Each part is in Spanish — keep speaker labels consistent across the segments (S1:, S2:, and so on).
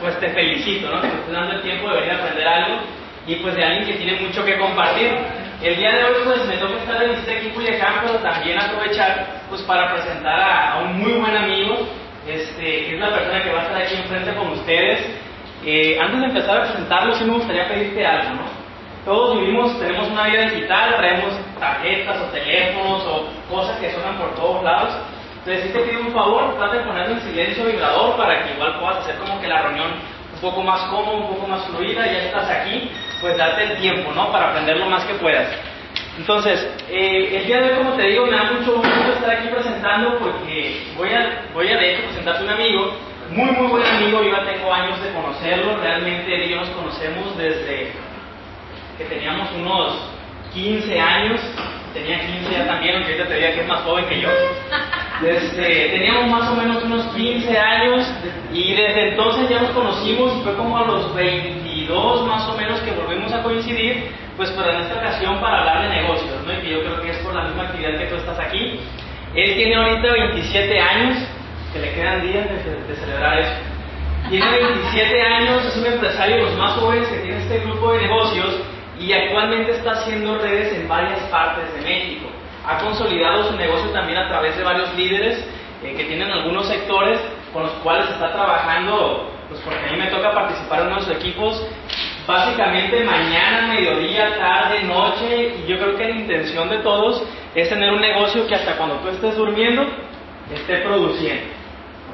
S1: pues te felicito, ¿no? Que te estés dando el tiempo de venir a aprender algo y pues de alguien que tiene mucho que compartir. El día de hoy pues me toca estar en este equipo campo, pero también aprovechar pues para presentar a, un muy buen amigo, este, que es la persona que va a estar aquí enfrente con ustedes. Eh, antes de empezar a presentarlo, sí me gustaría pedirte algo, ¿no? Todos vivimos, tenemos una vida digital, traemos tarjetas o teléfonos o cosas que suenan por todos lados. Entonces, si te pido un favor, trata de ponerlo en silencio vibrador para que igual puedas hacer como que la reunión un poco más cómoda, un poco más fluida, ya estás aquí, pues date el tiempo, ¿no? Para aprender lo más que puedas. Entonces, eh, el día de hoy, como te digo, me da mucho gusto estar aquí presentando porque voy a, voy a de hecho presentarte un amigo, muy muy buen amigo, yo ya tengo años de conocerlo, realmente él y yo nos conocemos desde que teníamos unos 15 años, tenía 15 ya también, aunque ahorita te diría que es más joven que yo. Este, teníamos más o menos unos 15 años y desde entonces ya nos conocimos y fue como a los 22 más o menos que volvimos a coincidir, pues pero en esta ocasión para hablar de negocios, ¿no? Y que yo creo que es por la misma actividad que tú estás aquí. Él tiene ahorita 27 años, que le quedan días de, de celebrar eso. Tiene 27 años, es un empresario de los más jóvenes que tiene este grupo de negocios y actualmente está haciendo redes en varias partes de México. Ha consolidado su negocio también a través de varios líderes eh, que tienen algunos sectores con los cuales está trabajando, pues porque a mí me toca participar en unos equipos, básicamente mañana, mediodía, tarde, noche, y yo creo que la intención de todos es tener un negocio que hasta cuando tú estés durmiendo esté produciendo,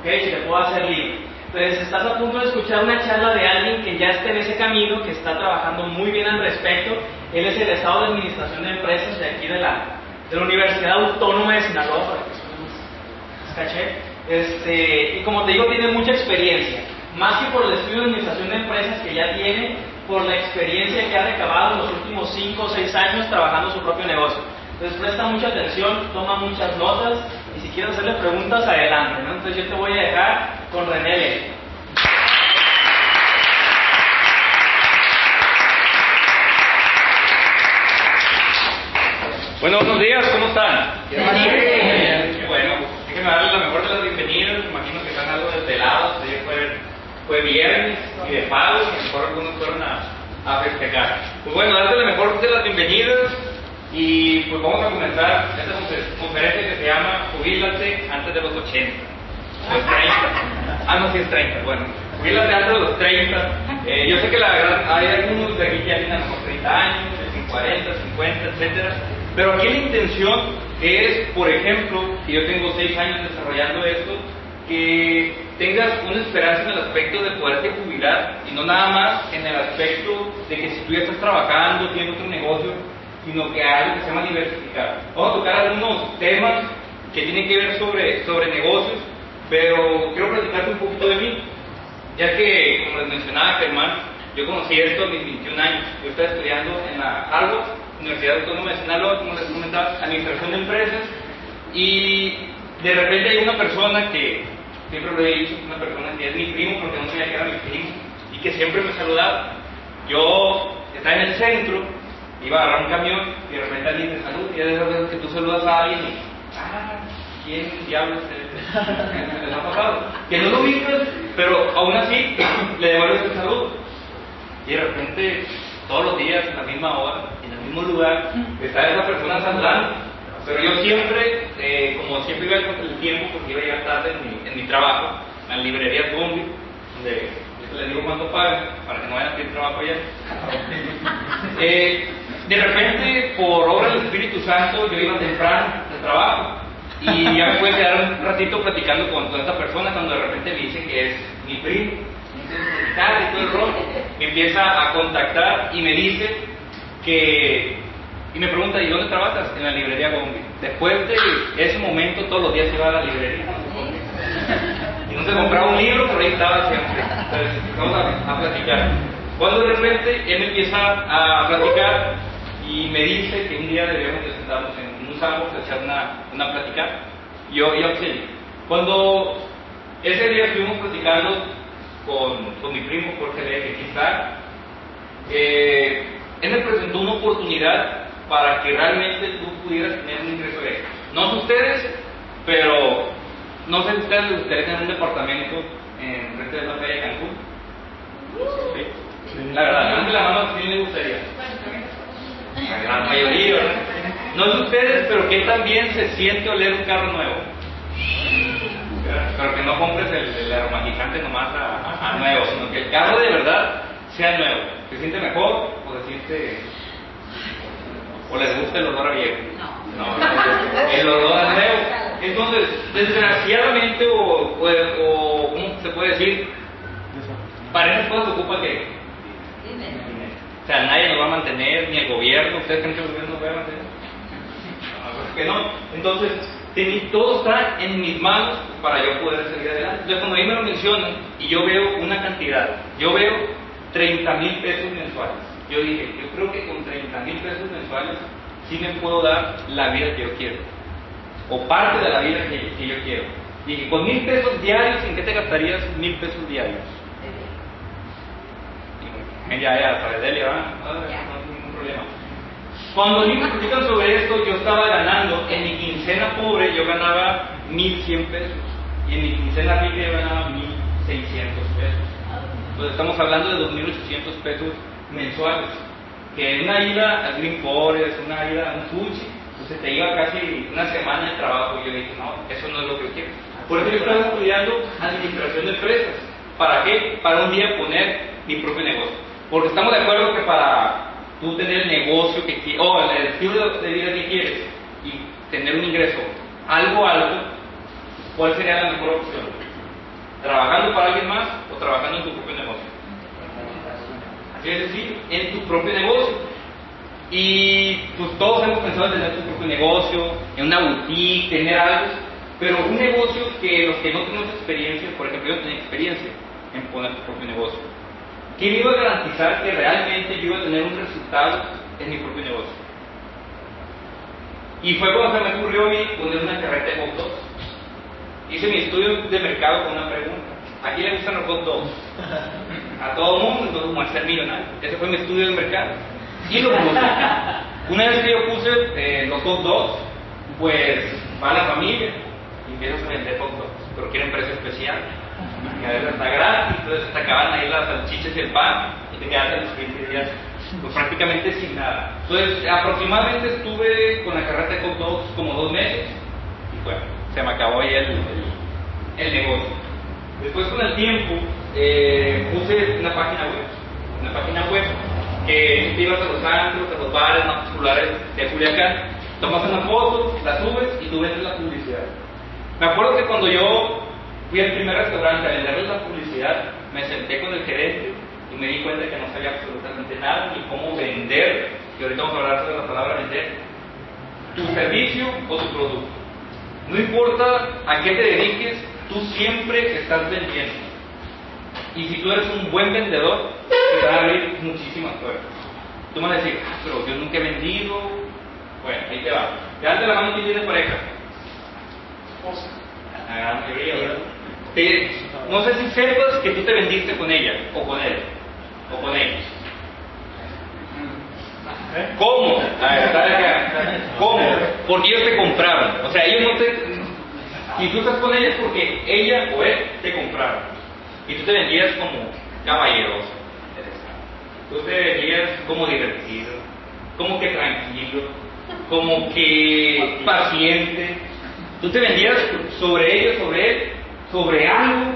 S1: ¿ok? Si te puedo hacer libre. Entonces, estás a punto de escuchar una charla de alguien que ya está en ese camino, que está trabajando muy bien al respecto. Él es el Estado de Administración de Empresas de aquí de la, Universidad Autónoma de Sinaloa, para que caché. Este, y como te digo, tiene mucha experiencia. Más que por el estudio de Administración de Empresas que ya tiene, por la experiencia que ha recabado en los últimos 5 o 6 años trabajando su propio negocio. Entonces, presta mucha atención, toma muchas notas y si quieres hacerle preguntas, adelante. Entonces, yo te voy a dejar con René
S2: Bueno, buenos días, ¿cómo están? Bueno, déjenme darles la mejor de las bienvenidas. Imagino que están algo desvelados. Ayer fue, fue viernes y de pago, y mejor algunos fueron a, a festejar. Pues bueno, darles la mejor de las bienvenidas. Y pues vamos a comenzar esta conferencia que se llama Jubilate antes de los 80. 30. Ah, no, si es 30. Bueno, fui la teatro de los 30. Eh, yo sé que la verdad hay algunos de aquí que tienen a lo mejor 30 años, 40, 50, etcétera. Pero aquí la intención es, por ejemplo, que yo tengo 6 años desarrollando esto, que tengas una esperanza en el aspecto de poderte jubilar y no nada más en el aspecto de que si tú ya estás trabajando, tienes otro negocio, sino que algo que se llama diversificar. Vamos a tocar algunos temas que tienen que ver sobre, sobre negocios pero quiero platicarte un poquito de mí, ya que, como les mencionaba Germán, yo conocí esto a mis 21 años. Yo estaba estudiando en la Harvard, Universidad Autónoma de Sinaloa, como les comentaba, Administración de Empresas, y de repente hay una persona que, siempre lo he dicho, una persona que es mi primo, porque no sabía que era mi primo, y que siempre me saludaba. Yo estaba en el centro, iba a agarrar un camión, y de repente alguien me saluda, y ya de veces que tú saludas a alguien y, ah, ¿quién diablos es? les ha pasado? Que no lo viste, pero aún así le devuelves el saludo. Y de repente, todos los días, en la misma hora, el mismo lugar, está esa persona saludando. Pero yo siempre, eh, como siempre iba con el tiempo, porque iba a llegar tarde en mi, en mi trabajo, en la librería Bombi, donde les digo cuánto pagan, para que no vayan a pedir trabajo allá. eh, de repente, por obra del Espíritu Santo, yo iba temprano de trabajo y ya me pude quedar un ratito platicando con toda esta persona cuando de repente me dice que es mi primo. Y todo el rol. Me empieza a contactar y me dice que. Y me pregunta, ¿y dónde trabajas? En la librería Gombi. Después de ese momento, todos los días iba a la librería. Y no se compraba un libro, pero ahí estaba siempre. Entonces, vamos a, a platicar. Cuando de repente él me empieza a platicar y me dice que un día debemos de sentarnos en un salvo a echar una, una plática. Yo, yo sé, cuando ese día estuvimos platicando con, con mi primo Jorge de está, eh, él me presentó una oportunidad para que realmente tú pudieras tener un ingreso de No sé ustedes, pero no sé si ustedes les gustaría tener un departamento en frente de la playa de Cancún. La verdad, levante la mano a quién le gustaría. La gran mayoría, ¿verdad? No es ustedes, pero que también se siente oler un carro nuevo. Pero que no compres el, el aromatizante nomás a, a nuevo, sino que el carro de verdad sea nuevo. ¿Se siente mejor o se siente ¿O les gusta el olor a viejo? No. el olor a nuevo. Entonces, desgraciadamente, o, o, o, ¿cómo se puede decir? Para esas cosas se ocupa que. O sea, nadie nos va a mantener, ni el gobierno. ¿Ustedes creen que el gobierno nos va a mantener? No, pues que no. Entonces, todo está en mis manos para yo poder salir adelante. Entonces, cuando a mí me lo mencionan y yo veo una cantidad, yo veo 30 mil pesos mensuales yo dije, yo creo que con 30 mil pesos mensuales sí me puedo dar la vida que yo quiero, o parte de la vida que, yo quiero. Dije, con mil pesos diarios, ¿en qué te gastarías mil pesos diarios? Ya, ya, sabes, Delia, no, no, no, ningún problema. Cuando me explican sobre esto, yo estaba ganando, en mi quincena pobre yo ganaba 1100 pesos, y en mi quincena rica yo ganaba 1600 pesos. Entonces estamos hablando de 2800 pesos mensuales. Que una ida al Green Forest, una ida a un Fuji, pues te iba casi una semana de trabajo. Y yo dije, no, eso no es lo que quiero. Por eso yo estaba estudiando administración de empresas. ¿Para qué? Para un día poner mi propio negocio. Porque estamos de acuerdo que para tú tener el negocio que quieres, o el estilo de vida que quieres, y tener un ingreso algo alto, ¿cuál sería la mejor opción? ¿Trabajando para alguien más o trabajando en tu propio negocio? es decir, en tu propio negocio. Y pues todos hemos pensado en tener tu propio negocio, en una boutique, tener algo, pero un negocio que los que no tenemos experiencia, por ejemplo, yo no tenía experiencia en poner tu propio negocio. ¿Qué me iba a garantizar que realmente yo iba a tener un resultado en mi propio negocio? Y fue cuando se me ocurrió a mí poner una carreta de hot dogs. Hice mi estudio de mercado con una pregunta. ¿A quién le gustan los hot dogs? a todo el mundo, entonces como ser millonario. Ese fue mi estudio de mercado. Y lo puse. Una vez que yo puse eh, los hot dogs, pues va la familia y empiezas a vender hot dogs, pero quieren precio especial. Y a veces está gratis, entonces te acaban ahí las salchichas y el pan y te quedas en los 15 días pues prácticamente sin nada. Entonces aproximadamente estuve con la carreta de hot dogs como dos meses y bueno, se me acabó ahí el, el, negocio. Después con el tiempo eh, puse una página web, una página web que ibas a los antros, a los bares más populares de Culiacán, tomas una foto, la subes y tú vendes la publicidad. Me acuerdo que cuando yo fui al primer restaurante a venderles la publicidad, me senté con el gerente y me di cuenta que no sabía absolutamente nada ni cómo vender, y ahorita vamos a hablar sobre la palabra vender, tu servicio o tu producto. No importa a qué te dediques, tú siempre estás vendiendo. Y si tú eres un buen vendedor, te va a abrir muchísimas puertas. Tú me vas a decir, ah, pero yo nunca he vendido. Bueno, ahí te va. Levante la mano que tiene pareja. La gran mayoría, ¿verdad? no sé si sepas que tú te vendiste con ella, o con él, o con ellos. ¿Cómo? A ver, ¿Cómo? Porque ellos te compraron. O sea, ellos no te. Y tú estás con ellos porque ella o él te compraron. Y tú te vendías como caballeroso, tú te vendías como divertido, como que tranquilo, como que paciente. Tú te vendías sobre ellos, sobre él, sobre algo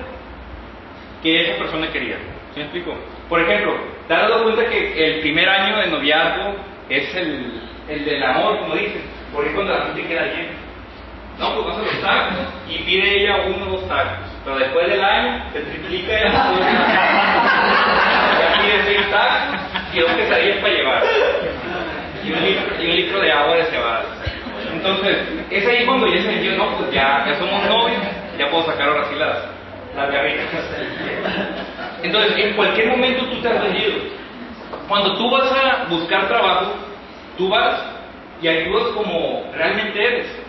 S2: que esa persona quería. ¿Sí me explico? Por ejemplo, dado cuenta que el primer año de noviazgo es el, el del amor, como dicen, porque cuando la gente queda llena. No, pues vas a los tacos y pide ella uno o dos tacos. Pero después del año se triplica y ya pide seis tacos y dos quesadillas para llevar. Y un litro, y un litro de agua de cebada. Entonces, es ahí cuando ya se vendió, no, pues ya, ya somos novios, ya puedo sacar ahora sí las, las garritas. Entonces, en cualquier momento tú te has vendido. Cuando tú vas a buscar trabajo, tú vas y actúas como realmente eres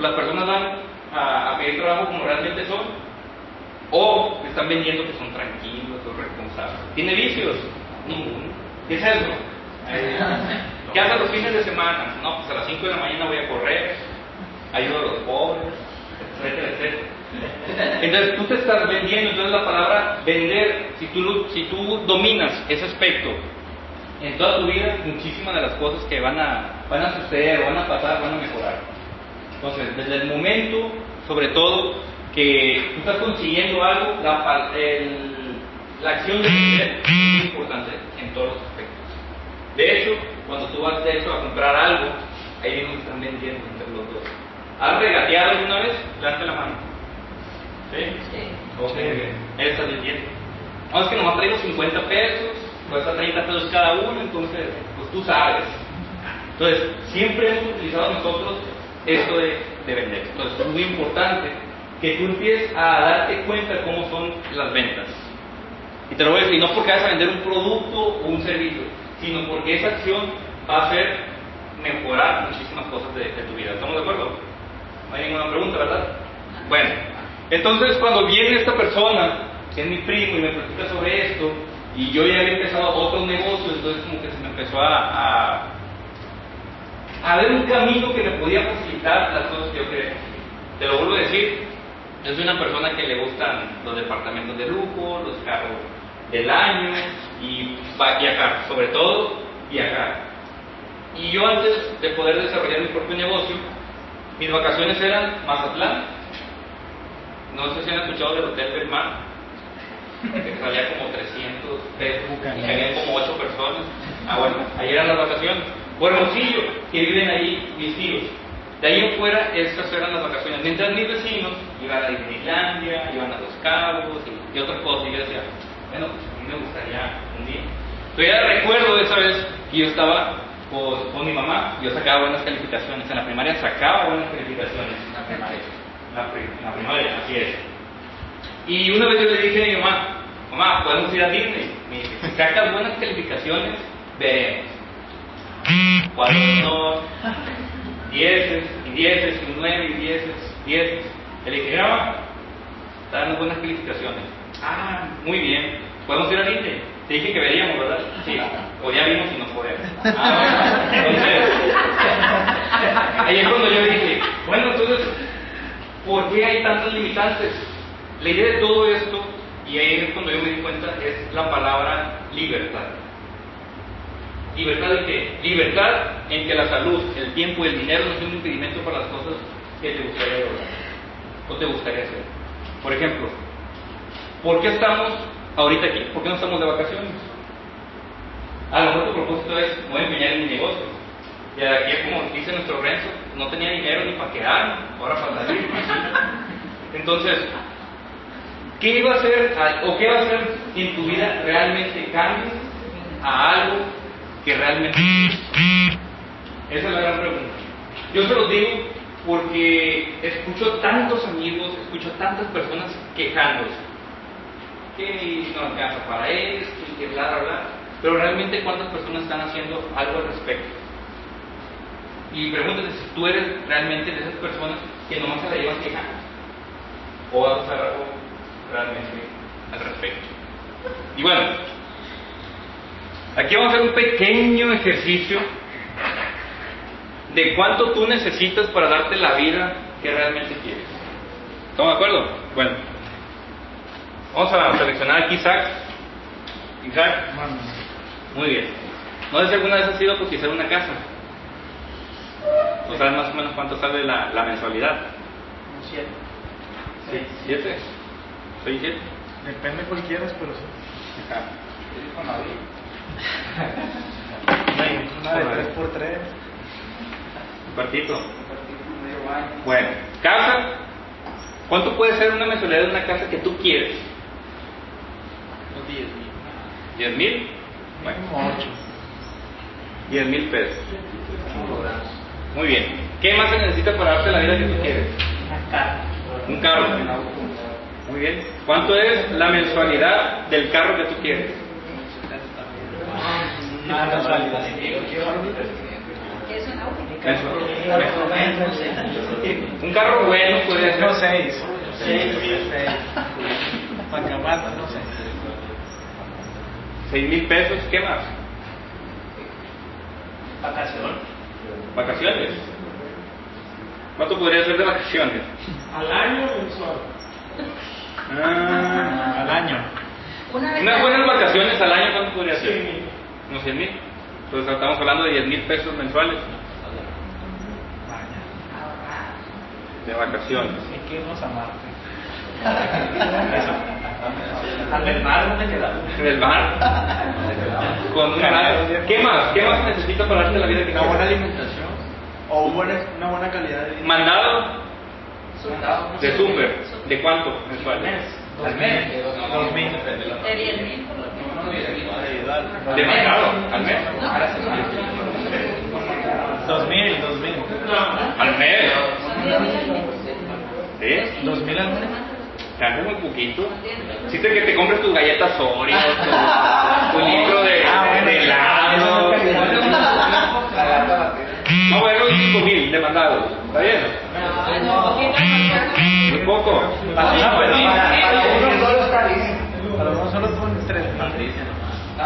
S2: las personas van a, pedir trabajo como realmente son, o están vendiendo que son tranquilos, son responsables. ¿Tiene vicios? Ninguno. ¿Qué es eso? ¿Qué hace los fines de semana? No, pues a las 5 de la mañana voy a correr, ayudo a los pobres, etcétera, etcétera. Entonces tú te estás vendiendo, entonces la palabra vender, si tú, si tú dominas ese aspecto en toda tu vida, muchísimas de las cosas que van a, van a suceder, van a pasar, van a mejorar. Entonces, desde el momento, sobre todo, que tú estás consiguiendo algo, la, la acción de vender es muy importante en todos los aspectos. De hecho, cuando tú vas de hecho a comprar algo, ahí mismo están vendiendo entre los dos. ¿Has regateado alguna vez? Levante la mano. ¿Sí? Sí. Ok, bien. Estás vendiendo. No, es que nomás traigo 50 pesos, cuesta 30 pesos cada uno, entonces, pues tú sabes. Entonces, siempre hemos utilizado nosotros esto de, de vender. Entonces, es muy importante que tú empieces a darte cuenta de cómo son las ventas. Y te lo voy a decir, no porque vas a vender un producto o un servicio, sino porque esa acción va a hacer mejorar muchísimas cosas de, tu vida. ¿Estamos de acuerdo? No hay ninguna pregunta, ¿verdad? Bueno, entonces cuando viene esta persona, que es mi primo, y me platica sobre esto, y yo ya había empezado otro negocio, entonces como que se me empezó a, a, ver un camino que me podía facilitar las cosas que yo quería. Te lo vuelvo a decir, soy una persona que le gustan los departamentos de lujo, los carros del año y viajar, sobre todo viajar. Y yo antes de poder desarrollar mi propio negocio, mis vacaciones eran Mazatlán. No sé si han escuchado del Hotel Belmar, que salía como 300 pesos y había como 8 personas. Ah, bueno, ahí eran las vacaciones. Hermosillo, que viven ahí mis tíos. De ahí en fuera, estas eran las vacaciones. Mientras mis vecinos iban a Disneylandia, iban a Los Cabos y, y otras cosas. Y yo decía, bueno, pues a mí me gustaría un día. Todavía recuerdo de esa vez que yo estaba con, mi mamá, yo sacaba buenas calificaciones. En la primaria sacaba buenas calificaciones. En la primaria. En la, primaria, así es. Y una vez yo le dije a mi mamá, mamá, podemos ir a Disney. Me dice, si sacas buenas calificaciones, veremos. Cuatro no, dieces, y dieces, y nueve, y dieces, dieces. Le dije, mamá, está dando buenas calificaciones. Ah, muy bien. ¿Podemos ir a Disney? Te dije que veríamos, ¿verdad? Sí. O ya vimos y nos podemos. Ah, entonces, ahí es cuando yo dije, bueno, entonces, ¿por qué hay tantos limitantes? La idea de todo esto, y ahí es cuando yo me di cuenta, es la palabra libertad. ¿Libertad de qué? Libertad en que la salud, el tiempo y el dinero no son un impedimento para las cosas que te gustaría lograr o te gustaría hacer. Por ejemplo, ¿Por qué estamos ahorita aquí? ¿Por qué no estamos de vacaciones? A lo mejor tu propósito es, voy a empeñar en mi negocio. Y aquí, como dice nuestro Renzo, no tenía dinero ni para quedar, ahora para salir. Entonces, ¿qué iba a hacer o qué va a hacer en tu vida realmente cambie a algo que realmente... Esa es la gran pregunta. Yo se los digo porque escucho tantos amigos, escucho tantas personas quejándose que no alcanza para esto y que bla, bla, bla. Pero realmente cuántas personas están haciendo algo al respecto. Y pregúntate si tú eres realmente de esas personas que nomás se la llevas quejando. O vas a hacer algo realmente al respecto. Y bueno, aquí vamos a hacer un pequeño ejercicio de cuánto tú necesitas para darte la vida que realmente quieres. ¿Estamos de acuerdo? Bueno. Vamos a seleccionar aquí Isaac. Isaac. Muy bien. No sé si alguna vez has ido a cotizar una casa. ¿Tú sabes más o menos cuánto sale la, la mensualidad?
S1: Siete.
S2: ¿Siete? ¿Seis, siete?
S3: Depende cuál quieras, pero sí. Una de tres por tres.
S2: Un cuartito. Bueno, casa. ¿Cuánto puede ser una mensualidad de una casa que tú quieres?
S3: 10 mil.
S2: ¿10 mil?
S3: Bueno, 8.
S2: 10 mil pesos. Muy bien. ¿Qué más se necesita para darte la vida que tú quieres? Un carro. Muy bien. ¿Cuánto es la mensualidad del carro que tú quieres?
S1: Una mensualidad.
S2: Un carro bueno puede ser.
S3: No, 6. 6. Pacamata, no sé.
S2: 6 mil pesos, ¿qué más?
S1: Vacación.
S2: Vacaciones. ¿Cuánto podría ser de vacaciones?
S1: Al año mensual.
S2: Ah,
S3: Al año.
S4: Una vez
S2: unas buenas vacaciones al año, ¿cuánto podría ser? Unos 100 mil. Entonces estamos hablando de 10 mil pesos mensuales de vacaciones.
S3: Hay que irnos a Marte.
S1: Al del mar, ¿dónde quedamos?
S2: En el mar. Con una. ¿Qué más? ¿Qué más necesito para darte la vida que
S3: Una buena alimentación. O una buena calidad de vida.
S2: Mandado de súper. ¿De cuánto mensual?
S1: Al mes.
S3: Dos mil.
S4: De 10 mil por lo menos.
S2: De mandado, al mes.
S3: Dos mil, dos mil.
S2: Al mes.
S4: Son 10 mil al mes.
S2: ¿Sí?
S3: Dos mil al mes.
S2: Te hace muy poquito. Chiste que te compres tus galletas Oreo, tu, tu litro de,
S3: Ah, bueno.
S2: de helado. No, bueno, 5 mil de mandado. ¿Está bien?
S4: No.
S2: Muy poco.
S3: Ah, bueno.
S1: Para uno solo está bien.
S3: A lo mejor solo son tres.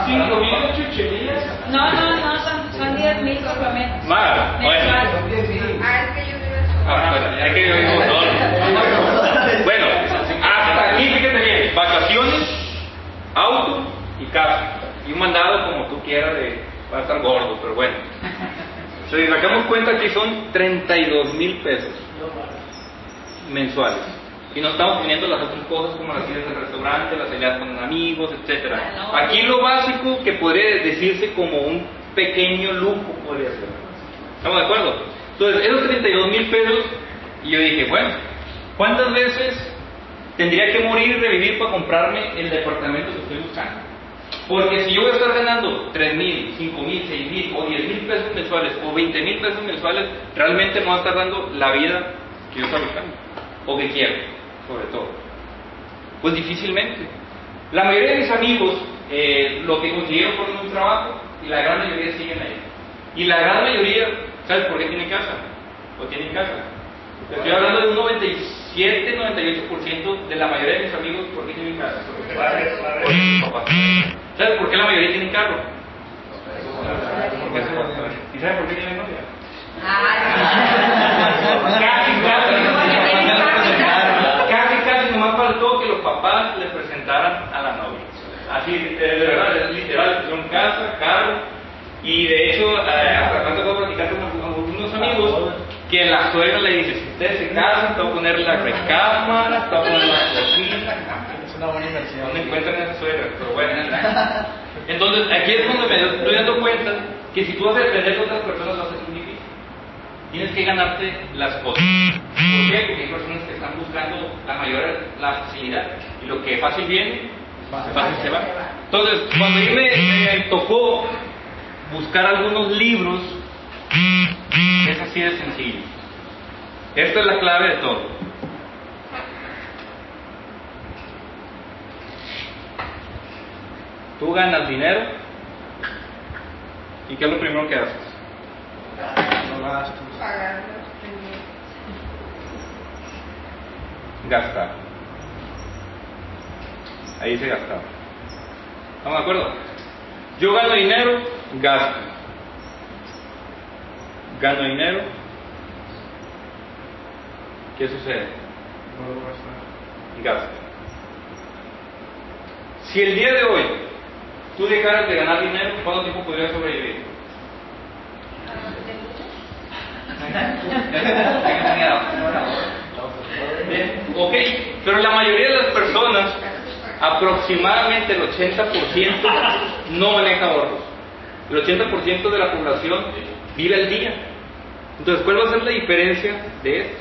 S1: Cinco mil chucherías.
S4: No, no, no, son, son 10 mil por lo menos.
S2: Más. Bueno.
S5: Ah, es que yo vivo en
S2: Ah, bueno, que. Bueno, hasta aquí fíjate bien, vacaciones, auto y casa. Y un mandado como tú quieras de va a estar gordo, pero bueno. Si sacamos cuenta que son 32 mil pesos mensuales. Y no estamos poniendo las otras cosas como las idas al restaurante, las salidas con amigos, etcétera. Aquí lo básico que podría decirse como un pequeño lujo podría ser. ¿Estamos de acuerdo? Entonces, esos 32 mil pesos, y yo dije, bueno, ¿cuántas veces tendría que morir y revivir para comprarme el departamento que estoy buscando? Porque si yo voy a estar ganando 3 mil, 5 mil, 6 mil o 10 mil pesos mensuales o 20 mil pesos mensuales, realmente me va a estar dando la vida que yo estoy buscando o que quiero, sobre todo. Pues difícilmente. La mayoría de mis amigos eh, lo que consiguieron fueron un trabajo y la gran mayoría siguen ahí. Y la gran mayoría, ¿sabes por qué tienen casa? O tienen casa. Estoy hablando de un 97, 98% de la mayoría de mis amigos, ¿por qué tienen papás. ¿Sabes por qué la mayoría tienen carro? ¿Y sabes por qué tienen novia? Casi, casi, casi, casi, nomás faltó que los papás le presentaran a la novia. Así, de verdad, es literal, son casa, carro, y de hecho, eh, hasta me tocó platicar con algunos amigos que la suegra le dice, si ustedes se casan, te voy a poner la recámara, te voy a poner la cocina,
S3: Es una buena inversión.
S2: ¿Dónde encuentran esa suegra? Pero bueno. Entonces, aquí es donde me estoy dando cuenta que si tú vas a depender de otras personas va a ser muy difícil. Tienes que ganarte las cosas. ¿Por qué? Porque hay personas que están buscando la mayor la facilidad. Y lo que fácil viene, fácil se va. Entonces, cuando a mí me, me tocó buscar algunos libros, es así de sencillo. Esta es la clave de todo. Tú ganas dinero y ¿qué es lo primero que haces? Gastar. Ahí se gastaba. ¿Estamos de acuerdo? Yo gano dinero, gasto. Gano dinero. ¿Qué sucede? Gasto. Si el día de hoy tú dejaras de ganar dinero, ¿cuánto tiempo podrías sobrevivir? Bien, ok, pero la mayoría de las personas, aproximadamente el 80%, no maneja ahorros. El 80% de la población vive al día. Entonces, ¿cuál va a ser la diferencia de esto?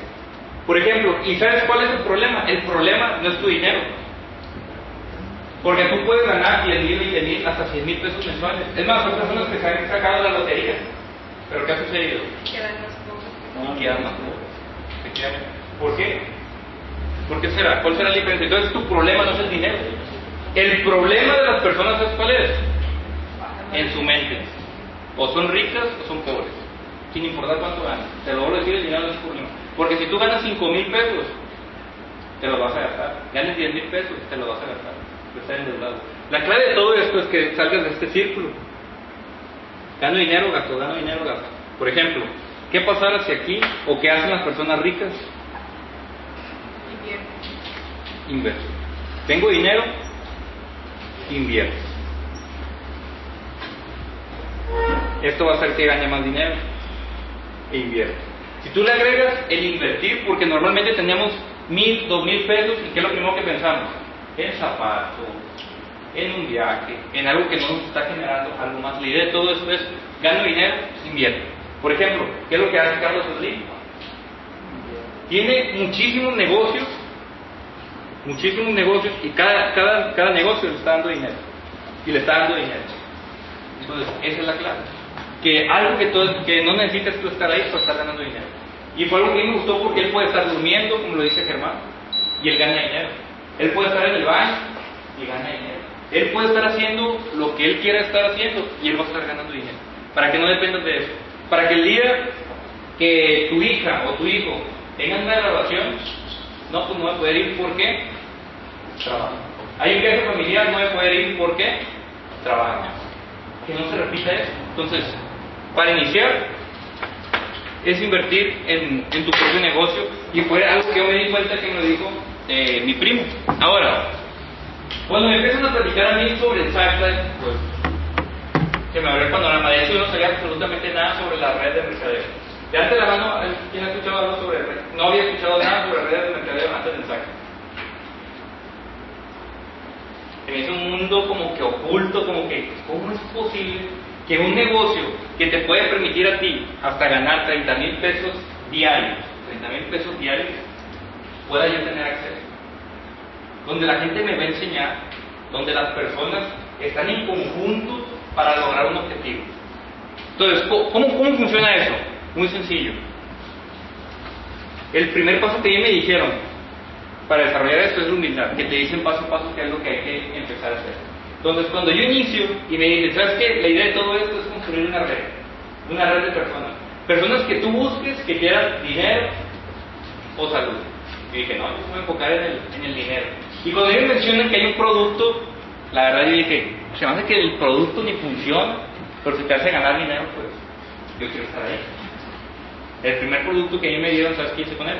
S2: Por ejemplo, ¿y sabes cuál es el problema? El problema no es tu dinero. Porque tú puedes ganar 10 mil, 20 mil, hasta 100 mil pesos mensuales. Es más, son personas que se han sacado la lotería. ¿Pero qué ha sucedido?
S5: Quedan los pocos.
S2: y quedan más pobres. ¿Por qué? ¿Por qué será? ¿Cuál será la diferencia? Entonces tu problema no es el dinero. El problema de las personas es cuál es? En su mente. O son ricas o son pobres. Sin importar cuánto ganan. Te lo vuelvo a decir, el dinero no es problema. Porque si tú ganas 5 mil pesos, te lo vas a gastar. Ganes 10 mil pesos, te lo vas a gastar. Estás endeudado. La clave de todo esto es que salgas de este círculo. Gano dinero, gasto, gano dinero, gasto. Por ejemplo, ¿qué pasara si aquí o qué hacen las personas ricas?
S5: Invierten.
S2: inverso. Tengo dinero, invierto. Esto va a hacer que gane más dinero e invierto. Si tú le agregas el invertir, porque normalmente tenemos mil, dos mil pesos, ¿y qué es lo primero que pensamos? En zapatos, en un viaje, en algo que no nos está generando algo más. La idea de todo esto es, gano dinero, invierto. Por ejemplo, ¿qué es lo que hace Carlos Slim? Tiene muchísimos negocios, muchísimos negocios, y cada, cada, cada negocio le está dando dinero. Y le está dando dinero. Entonces, esa es la clave. Que algo que, no necesitas tú estar ahí para estar ganando dinero. Y fue algo que me gustó porque él puede estar durmiendo, como lo dice Germán, y él gana dinero. Él puede estar en el baño y gana dinero. Él puede estar haciendo lo que él quiera estar haciendo y él va a estar ganando dinero. Para que no dependas de eso. Para que el día que tu hija o tu hijo tengan una graduación, no, pues no va a poder ir. ¿Por qué? Trabaja. Hay un viaje familiar, no va a poder ir. ¿Por qué? Trabaja. Que no se repita eso. Entonces, para iniciar, es invertir en, en tu propio negocio y fue algo que yo me di cuenta que me lo dijo eh, mi primo. Ahora, cuando me empiezan a platicar a mí sobre el Shark pues se me abrió el panorama. De hecho, yo no sabía absolutamente nada sobre la red de mercadeo. De antes de la mano, ¿quién ha escuchado algo sobre red? No había escuchado nada sobre redes de mercadeo antes del Shark Hizo un mundo como que oculto, como que, ¿cómo es posible que un negocio que te puede permitir a ti hasta ganar 30 mil pesos diarios, 30 mil pesos diarios, pueda yo tener acceso? Donde la gente me va a enseñar, donde las personas están en conjunto para lograr un objetivo. Entonces, ¿cómo, cómo funciona eso? Muy sencillo. El primer paso que me dijeron para desarrollar esto es la humildad, que te dicen paso a paso qué es lo que hay que empezar a hacer. Entonces, cuando yo inicio y me dicen, ¿sabes qué? La idea de todo esto es construir una red, una red de personas. Personas que tú busques que quieran dinero o salud. Y dije, no, yo me voy a enfocar en el, en el dinero. Y cuando ellos mencionan que hay un producto, la verdad yo dije, se me hace que el producto ni funciona, pero si te hace ganar dinero, pues yo quiero estar ahí. El primer producto que a mí me dieron, ¿sabes qué hice con él?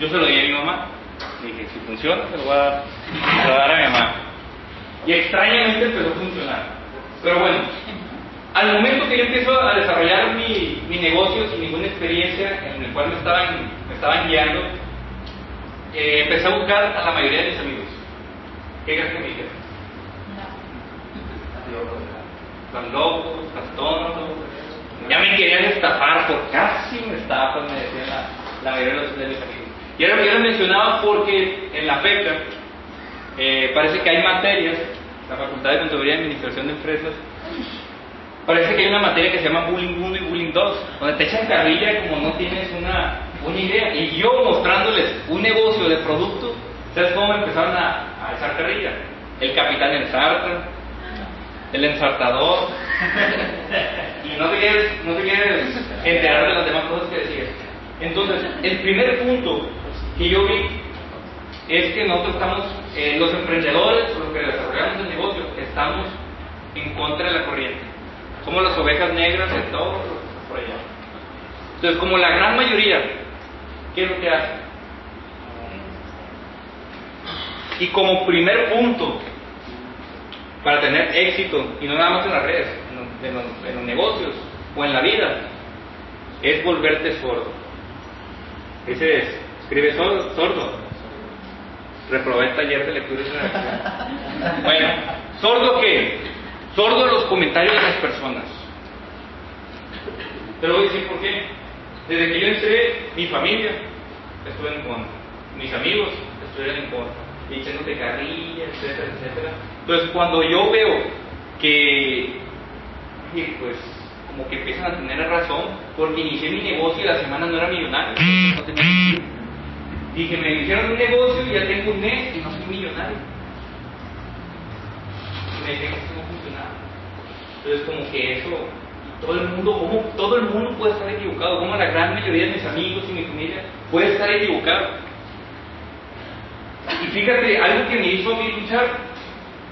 S2: Yo se lo di a mi mamá. Dije, si funciona, se lo voy a dar, se lo voy a, dar a mi mamá. Y extrañamente empezó a funcionar. Pero bueno, al momento que yo empiezo a desarrollar mi, mi negocio sin ninguna experiencia en el cual me estaban, me estaban guiando, eh, empecé a buscar a la mayoría de mis amigos. ¿Qué crees que me dijeron? Están locos, están tontos. Ya me querían estafar, por casi me estafan, me decían la, la mayoría de, los, de mis amigos. Y ahora yo lo mencionaba porque en la FECA eh, parece que hay materias, la Facultad de Contaduría y Administración de Empresas, parece que hay una materia que se llama Bullying 1 y Bullying 2, donde te echan carrilla como no tienes una, una idea. Y yo mostrándoles un negocio de producto, ¿sabes cómo empezaron a, a echar carrilla? El capitán ensarta, el ensartador, y no te quieres, no te quieres enterar de las demás cosas que decías. Entonces, el primer punto que yo vi es que nosotros estamos, eh, los emprendedores, los que desarrollamos el negocio, estamos en contra de la corriente. Somos las ovejas negras de todo por allá. Entonces, como la gran mayoría, ¿qué es lo que hace? Y como primer punto para tener éxito, y no nada más en las redes, en los, en los, negocios o en la vida, es volverte sordo. Dice, escribe sordo, sordo. Reprobé el taller de lectura y. Bueno, ¿sordo qué? Sordo a los comentarios de las personas. Te lo voy a decir por qué. Desde que yo entré, mi familia estuvo en contra. Mis amigos estuvieron en contra. Echándote carrilla, etcétera, etcétera. Entonces, cuando yo veo que, pues, como que empiezan a tener razón, porque inicié mi negocio y la semana no era millonario. No tenía sentido. Dije, me iniciaron un negocio y ya tengo un mes y no soy millonario. Y me dije que esto no funcionaba. Entonces, como que eso, y todo el mundo, como todo el mundo puede estar equivocado, como la gran mayoría de mis amigos y mi familia puede estar equivocado. Y fíjate, algo que me hizo a mí luchar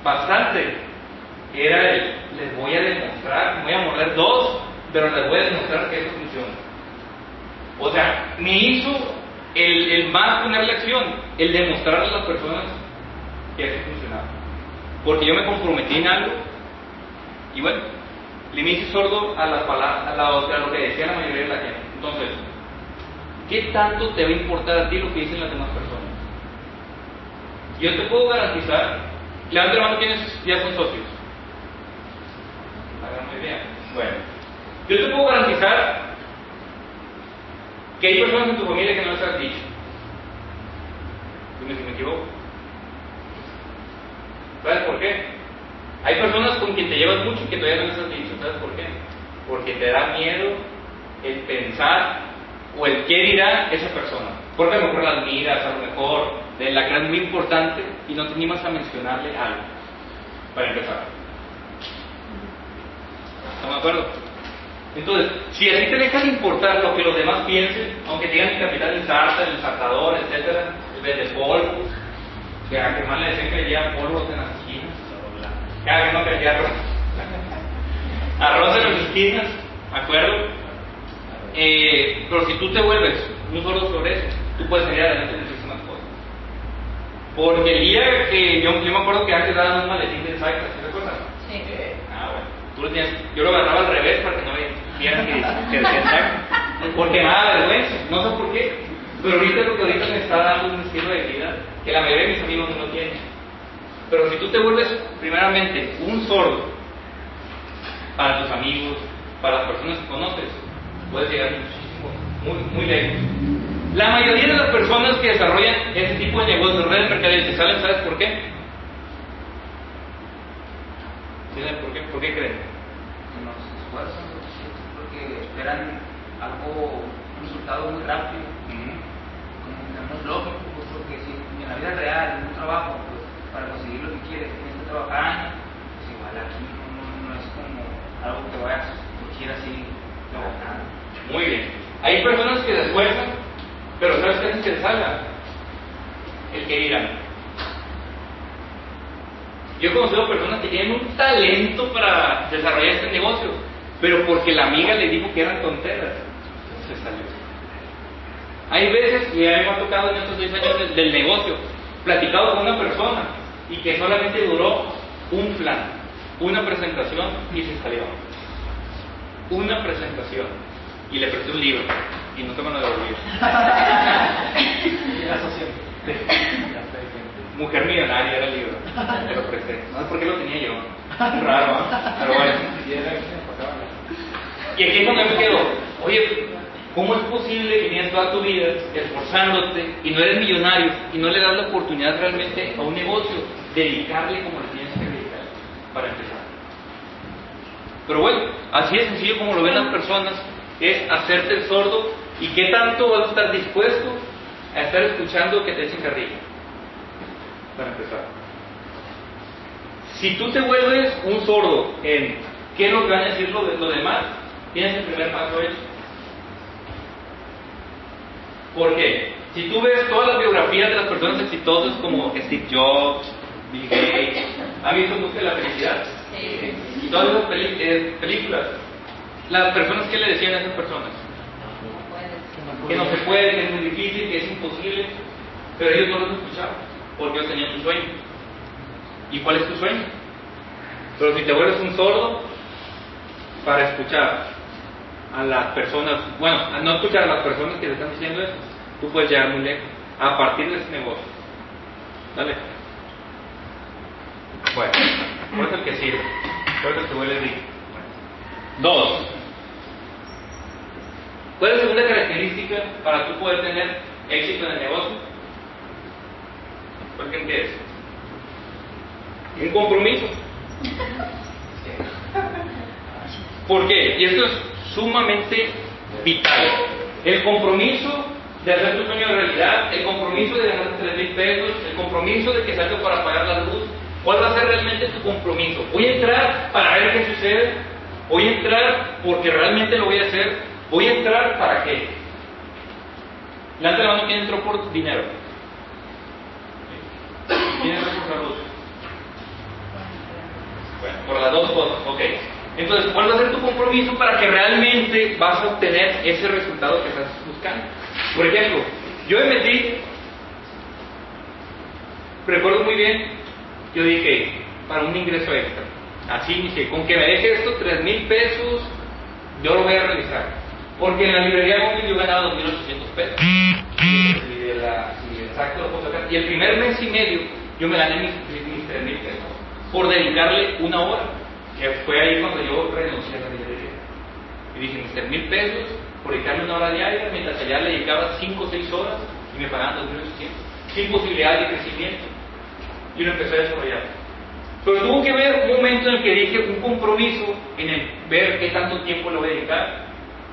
S2: bastante era el, les voy a demostrar, voy a morder dos, pero les voy a demostrar que eso funciona. O sea, me hizo el, el más poner la acción. el demostrarle a las personas que eso funcionaba. Porque yo me comprometí en algo y bueno, le me hice sordo a, la palabra, a, la, a lo que decía la mayoría de la gente. Entonces, ¿qué tanto te va a importar a ti lo que dicen las demás personas? Yo te puedo garantizar, levanta la mano quienes ya son socios. Hagan muy bien. Bueno, yo te puedo garantizar que hay personas en tu familia que no les has dicho. Dime si me equivoco. ¿Sabes por qué? Hay personas con quien te llevas mucho y que todavía no les has dicho. ¿Sabes por qué? Porque te da miedo el pensar o el qué dirá esa persona. Porque a lo mejor la admiras, a lo mejor de la creas muy importante y no te animas a mencionarle algo. Para empezar. ¿Estamos de acuerdo? Entonces, si a ti te deja de importar lo que los demás piensen, aunque digan el capitán del zarza, el ensartador, etcétera, el vende polvo, que a Germán le decían que llevan polvos en las esquinas, cada que no que arroz, arroz en las esquinas, ¿de acuerdo? Eh, pero si tú te vuelves un solo sobre eso, tú puedes salir adelante en muchísimas cosas. Porque el día que yo, yo me acuerdo que antes daban un maletín de Cyclas, ¿te recuerdas?
S5: Sí.
S2: Bueno. Yo lo agarraba al revés para que no vieran que, que decía Cyclas. Porque nada vergüenza, no sé por qué. Pero ahorita lo que ahorita me está dando un estilo de vida que la mayoría de mis amigos no tienen. Pero si tú te vuelves primeramente un sordo para tus amigos, para las personas que conoces, puedes llegar muchísimo, muy, lejos. La mayoría de las personas que desarrollan ese tipo de negocios, redes ¿saben, ¿sabes por qué? ¿Sí saben por qué? ¿Por qué creen?
S4: que nos esfuerzan porque esperan algo, un resultado muy rápido, como que no es lógico, porque si en la vida real, en un trabajo, pues para conseguir lo que quieres tienes que trabajar años, pues igual aquí no, no, no es como algo que vayas a surgir así nada.
S2: Muy bien. Hay personas que se esfuerzan, pero ¿sabes qué hacen que les salga? El que dirán. Yo he conocido personas que tienen un talento para desarrollar este negocio, pero porque la amiga le dijo que eran tonteras, se salió. Hay veces, y a mí me ha tocado en estos seis años del, del negocio, platicado con una persona y que solamente duró un plan, una presentación y se salió. Una presentación. Y le presté un libro y nunca me lo devolvió. Mujer millonaria era el libro. Te lo presté. No sé por qué lo tenía yo. Raro, ¿ah? Pero bueno.
S3: Y
S2: aquí es donde me quedo. Oye, ¿cómo es posible que tienes toda tu vida esforzándote y no eres millonario y no le das la oportunidad realmente a un negocio? Dedicarle como le tienes que dedicar para empezar. Pero bueno, así de sencillo como lo ven las personas, es hacerte el sordo y qué tanto vas a estar dispuesto a estar escuchando que te echen carrilla. Para empezar. Si tú te vuelves un sordo en qué es lo que van a decir los, de- los demás, tienes el primer paso hecho. ¿Por qué? Si tú ves todas las biografías de las personas exitosas como Steve Jobs, Bill Gates, ¿han visto busca de la felicidad?
S5: Sí.
S2: Y todas esas eh, películas, las personas que le decían a esas personas, que no se puede, que es muy difícil, que es imposible, pero ellos no los escuchaban, porque ellos tenían un sueño. ¿Y cuál es tu sueño? Pero si te vuelves un sordo para escuchar a las personas, bueno, no escuchar a las personas que te están diciendo eso, tú puedes llegar muy lejos a partir de ese negocio. Dale. Bueno, ¿cuál es el que sirve? ¿Cuál es el que rico? Dos. ¿Cuál es la segunda característica para tú poder tener éxito en el negocio? ¿Cuál creen que es? Un compromiso. ¿Por qué? Y esto es sumamente vital. El compromiso de hacer tu sueño realidad, el compromiso de ganar 3 mil pesos, el compromiso de que salga para pagar la luz. ¿Cuál va a ser realmente tu compromiso? Voy a entrar para ver qué sucede. Voy a entrar porque realmente lo voy a hacer. Voy a entrar para qué. Levanta la mano quién entró por dinero. ¿Quién entró por salud? Bueno, por las dos cosas, ok. Entonces, ¿cuál va a ser tu compromiso para que realmente vas a obtener ese resultado que estás buscando? Por ejemplo, yo me metí recuerdo muy bien, yo dije, para un ingreso extra. Así dije, con que me deje esto, 3 mil pesos, yo lo voy a realizar. Porque en la librería móvil yo ganaba 2.800 pesos. Y, de la, y puedo sacar. Y el primer mes y medio yo me gané mis, mis 3 mil pesos por dedicarle una hora, que fue ahí cuando yo renuncié a la librería. Y dije, mis 3 mil pesos por dedicarle una hora diaria, mientras allá le dedicaba 5 o 6 horas y me pagaban 2.800, sin posibilidad de crecimiento. Y lo empecé a desarrollar. Pero tuvo que ver un momento en el que dije un compromiso en el ver qué tanto tiempo le voy a dedicar,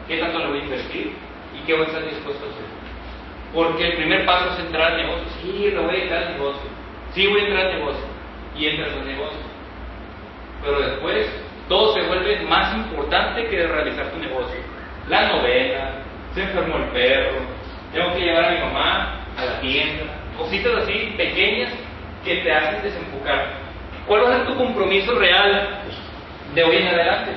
S2: qué tanto le voy a invertir y qué voy a estar dispuesto a hacer. Porque el primer paso es entrar al negocio. Sí, le voy a dedicar al negocio. Sí, voy a entrar al negocio. Y entras al negocio. Pero después todo se vuelve más importante que realizar tu negocio. La novela, se enfermó el perro, tengo que llevar a mi mamá a la tienda, cositas así pequeñas que te hacen desenfocar. ¿Cuál va a ser tu compromiso real de hoy en adelante?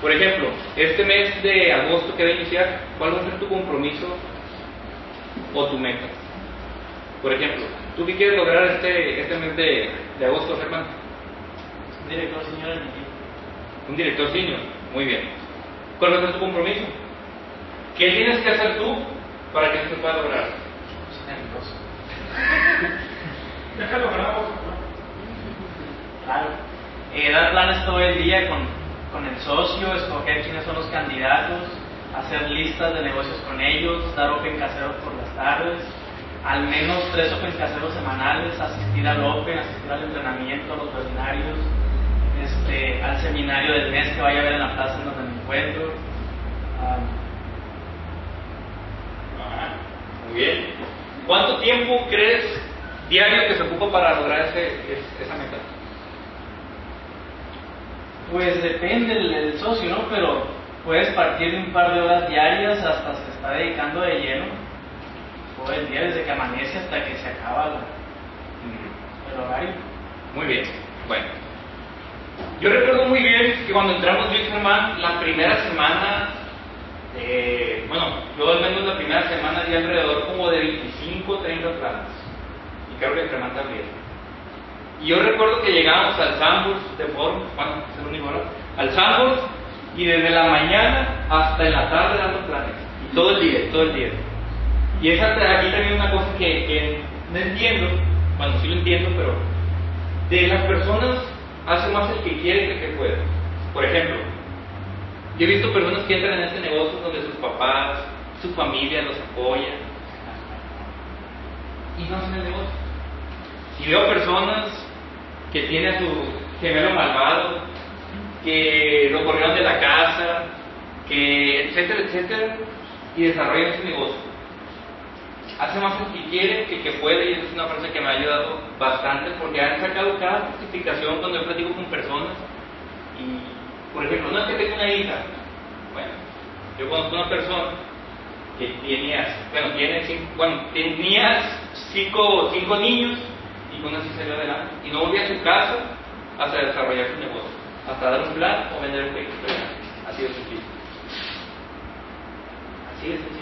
S2: Por ejemplo, este mes de agosto que va a iniciar, ¿cuál va a ser tu compromiso o tu meta? Por ejemplo, ¿tú qué quieres lograr este, este mes de, de agosto, Germán?
S1: Director señor en equipo.
S2: Un director senior, muy bien. ¿Cuál va a ser tu compromiso? ¿Qué tienes que hacer tú para que esto se pueda lograr?
S3: Déjalo grabado.
S1: Claro. Eh, dar planes todo el día con, con el socio, escoger quiénes son los candidatos, hacer listas de negocios con ellos, dar open caseros por las tardes, al menos tres open caseros semanales, asistir al open, asistir al entrenamiento, a los webinarios, este, al seminario del mes que vaya a haber en la plaza en donde me encuentro. Um,
S2: Ajá, muy bien. ¿Cuánto tiempo crees diario que se ocupa para lograr ese, es- esa meta?
S1: Pues depende del, del socio, ¿no? Pero puedes partir de un par de horas diarias hasta se está dedicando de lleno todo el día, desde que amanece hasta que se acaba la- el horario.
S2: Muy bien. Bueno. Yo recuerdo muy bien que cuando entramos Luis Germán, la primera semana, eh, bueno, yo al menos la primera semana di alrededor como de 25, 30 planes. Y creo que Germán también. Y yo recuerdo que llegábamos al Sambors de Forum, bueno, es el único. Al Sambors y desde la mañana hasta en la tarde dando planes. Y todo el día, todo el día. Y es aquí también una cosa que, no entiendo, bueno, sí lo entiendo, pero de las personas hace más el que quiere que el que puede. Por ejemplo, yo he visto personas que entran en este negocio donde sus papás, su familia los apoya y no hacen el negocio. Y veo personas que tienen a su gemelo malvado, que lo corrieron de la casa, que etcétera, etcétera, y desarrollan ese negocio hace más que quiere que que puede y esa es una frase que me ha ayudado bastante porque han sacado cada justificación cuando yo platico con personas. Y por ejemplo no es que tenga una hija. Bueno yo conozco una persona que tenía bueno tiene cinco, bueno tenía cinco, cinco niños y con así salió adelante. Y no volvía a su casa hasta desarrollar su negocio hasta dar un plan o vender un vehículo así de sencillo. Así de sencillo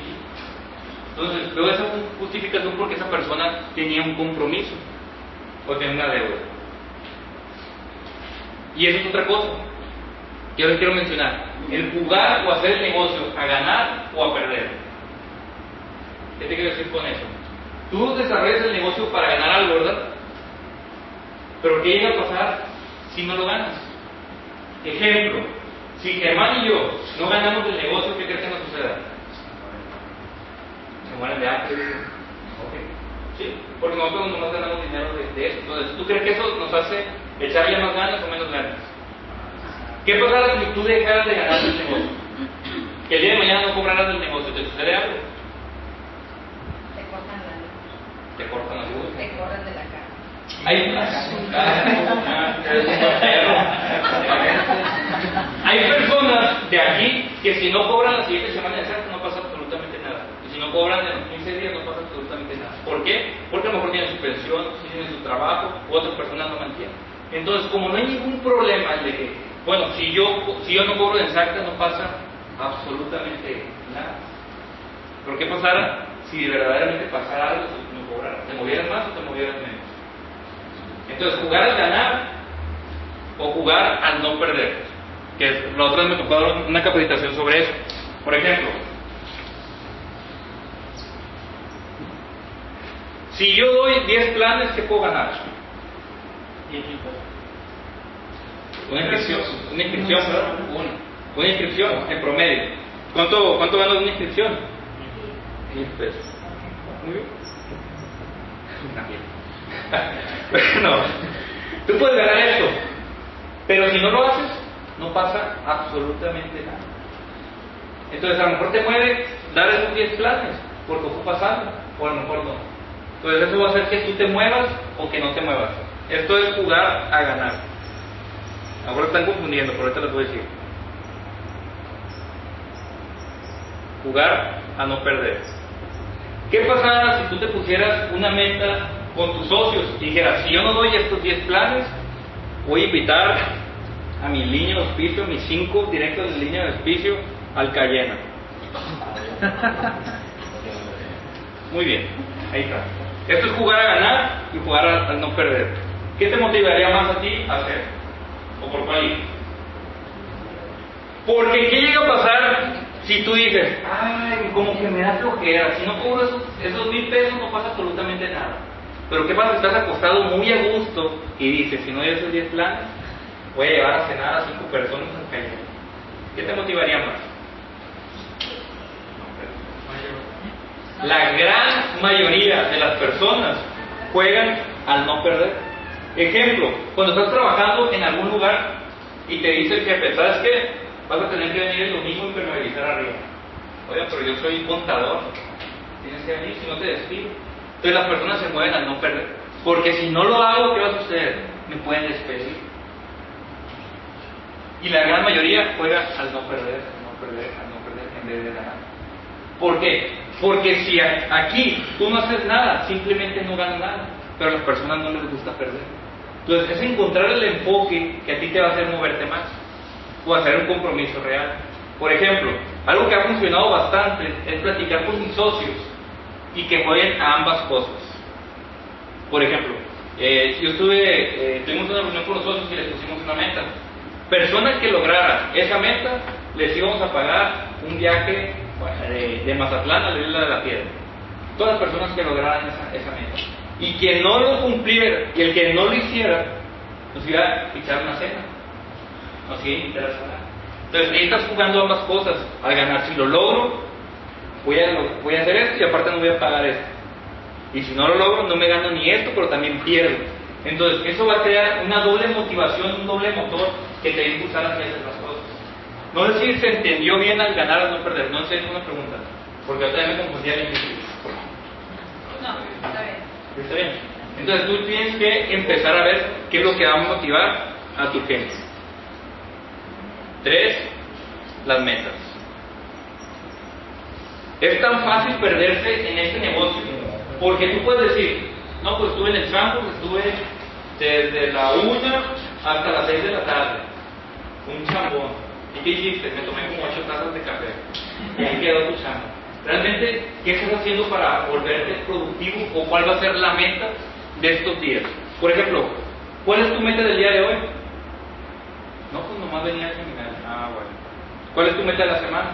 S2: entonces, veo esa justificación porque esa persona tenía un compromiso o tenía una deuda. Y eso es otra cosa que yo les quiero mencionar. El jugar o hacer el negocio a ganar o a perder. ¿Qué te quiero decir con eso? Tú desarrollas el negocio para ganar algo, ¿verdad? Pero ¿qué llega a pasar si no lo ganas? Ejemplo, si Germán y yo no ganamos el negocio, ¿qué crees que nos suceda? Se mueren de hambre. Ok. Sí, porque nosotros nomás ganamos dinero de, de eso. Entonces, ¿tú crees que eso nos hace echarle más ganas o menos ganas? ¿Qué pasará si tú dejaras de ganar el negocio? Que el día de mañana no cobraras del negocio, ¿te sucede algo?
S5: Te cortan la luz,
S2: Te cortan la luz.
S5: te corren de la casa.
S2: Hay Hay personas de aquí que si no cobran la siguiente semana de exacto no pasa absolutamente nada. Y si cobran en los 15 días no pasa absolutamente nada. ¿Por qué? Porque a lo mejor tienen su pensión, tienen su trabajo, otras personas no mantienen. Entonces, como no hay ningún problema de que, bueno, si yo, si yo no cobro de exacta no pasa absolutamente nada. ¿Pero qué pasara si verdaderamente pasara algo si no cobrara? ¿Te movieras más o te movieras menos? Entonces, jugar al ganar o jugar al no perder. Que la otra vez me tocó dar una capacitación sobre eso. Por ejemplo, si yo doy 10 planes, ¿qué puedo ganar? Una inscripción, una inscripción. Una. Una inscripción en promedio. ¿Cuánto, cuánto gano de una inscripción? Mil pesos. Muy bien. Bueno, tú puedes ganar eso, pero si no lo haces, no pasa absolutamente nada. Entonces, a lo mejor te mueve dar esos 10 planes, porque ocupas algo, o a lo mejor no. Entonces, eso va a hacer que tú te muevas o que no te muevas. Esto es jugar a ganar. Ahora están confundiendo, pero ahorita les voy a decir. Jugar a no perder. ¿Qué pasará si tú te pusieras una meta con tus socios y dijeras, si yo no doy estos 10 planes, voy a invitar a mi línea de auspicio, mis 5 directos de línea de auspicio al Cayena? Muy bien, ahí está. Esto es jugar a ganar y jugar a, no perder. ¿Qué te motivaría más a ti a hacer? ¿O por cuál ir? Porque ¿qué llega a pasar si tú dices, ay, como que me da flojera, si no cobro esos, esos mil pesos no pasa absolutamente nada? Pero ¿qué pasa? Estás acostado muy a gusto y dices, si no hay esos 10 planes, voy a llevar a cenar a 5 personas en calle. ¿Qué te motivaría más? La gran mayoría de las personas juegan al no perder. Ejemplo, cuando estás trabajando en algún lugar y te dice el jefe, ¿sabes qué? Vas a tener que venir el domingo y impermeabilizar arriba. Oiga, pero yo soy contador. Tienes que venir, si no te despido. Entonces las personas se mueven al no perder. Porque si no lo hago, ¿qué va a suceder? Me pueden despedir. Y la gran mayoría juega al no perder, al no perder, al no perder, en vez de ganar. ¿Por qué? Porque si aquí tú no haces nada, simplemente no ganas nada. Pero a las personas no les gusta perder. Entonces es encontrar el enfoque que a ti te va a hacer moverte más. O hacer un compromiso real. Por ejemplo, algo que ha funcionado bastante es platicar con mis socios y que jueguen a ambas cosas. Por ejemplo, eh, yo estuve, eh, tuvimos una reunión con los socios y les pusimos una meta. Personas que lograran esa meta, les íbamos a pagar un viaje de, de Mazatlán a la isla de la Piedra. Todas las personas que lograran esa, esa meta. Y quien no lo cumpliera y el que no lo hiciera, nos iba a echar una cena. Nos iba a cenar. Entonces ahí estás jugando ambas cosas. Al ganar, si lo logro, voy a, voy a hacer esto y aparte no voy a pagar esto. Y si no lo logro, no me gano ni esto, pero también pierdo. Entonces, eso va a crear una doble motivación, un doble motor que te va a impulsar hacia. No sé si se entendió bien al ganar o no perder. No sé, es una pregunta. Porque ya me confundí al inicio.
S5: No, está bien.
S2: ¿Está bien? Entonces tú tienes que empezar a ver qué es lo que va a motivar a tu gente. Tres, las metas. Es tan fácil perderse en este negocio porque tú puedes decir, no, pues estuve en el campo, estuve desde la una hasta las seis de la tarde. Un chambón. ¿Y qué hiciste? Me tomé como ocho tazas de café. Y ahí quedó tu chamba. Realmente, ¿qué estás haciendo para volverte productivo o cuál va a ser la meta de estos días? Por ejemplo, ¿cuál es tu meta del día de hoy? No, pues nomás venía a caminar. Ah, bueno. ¿Cuál es tu meta de la semana?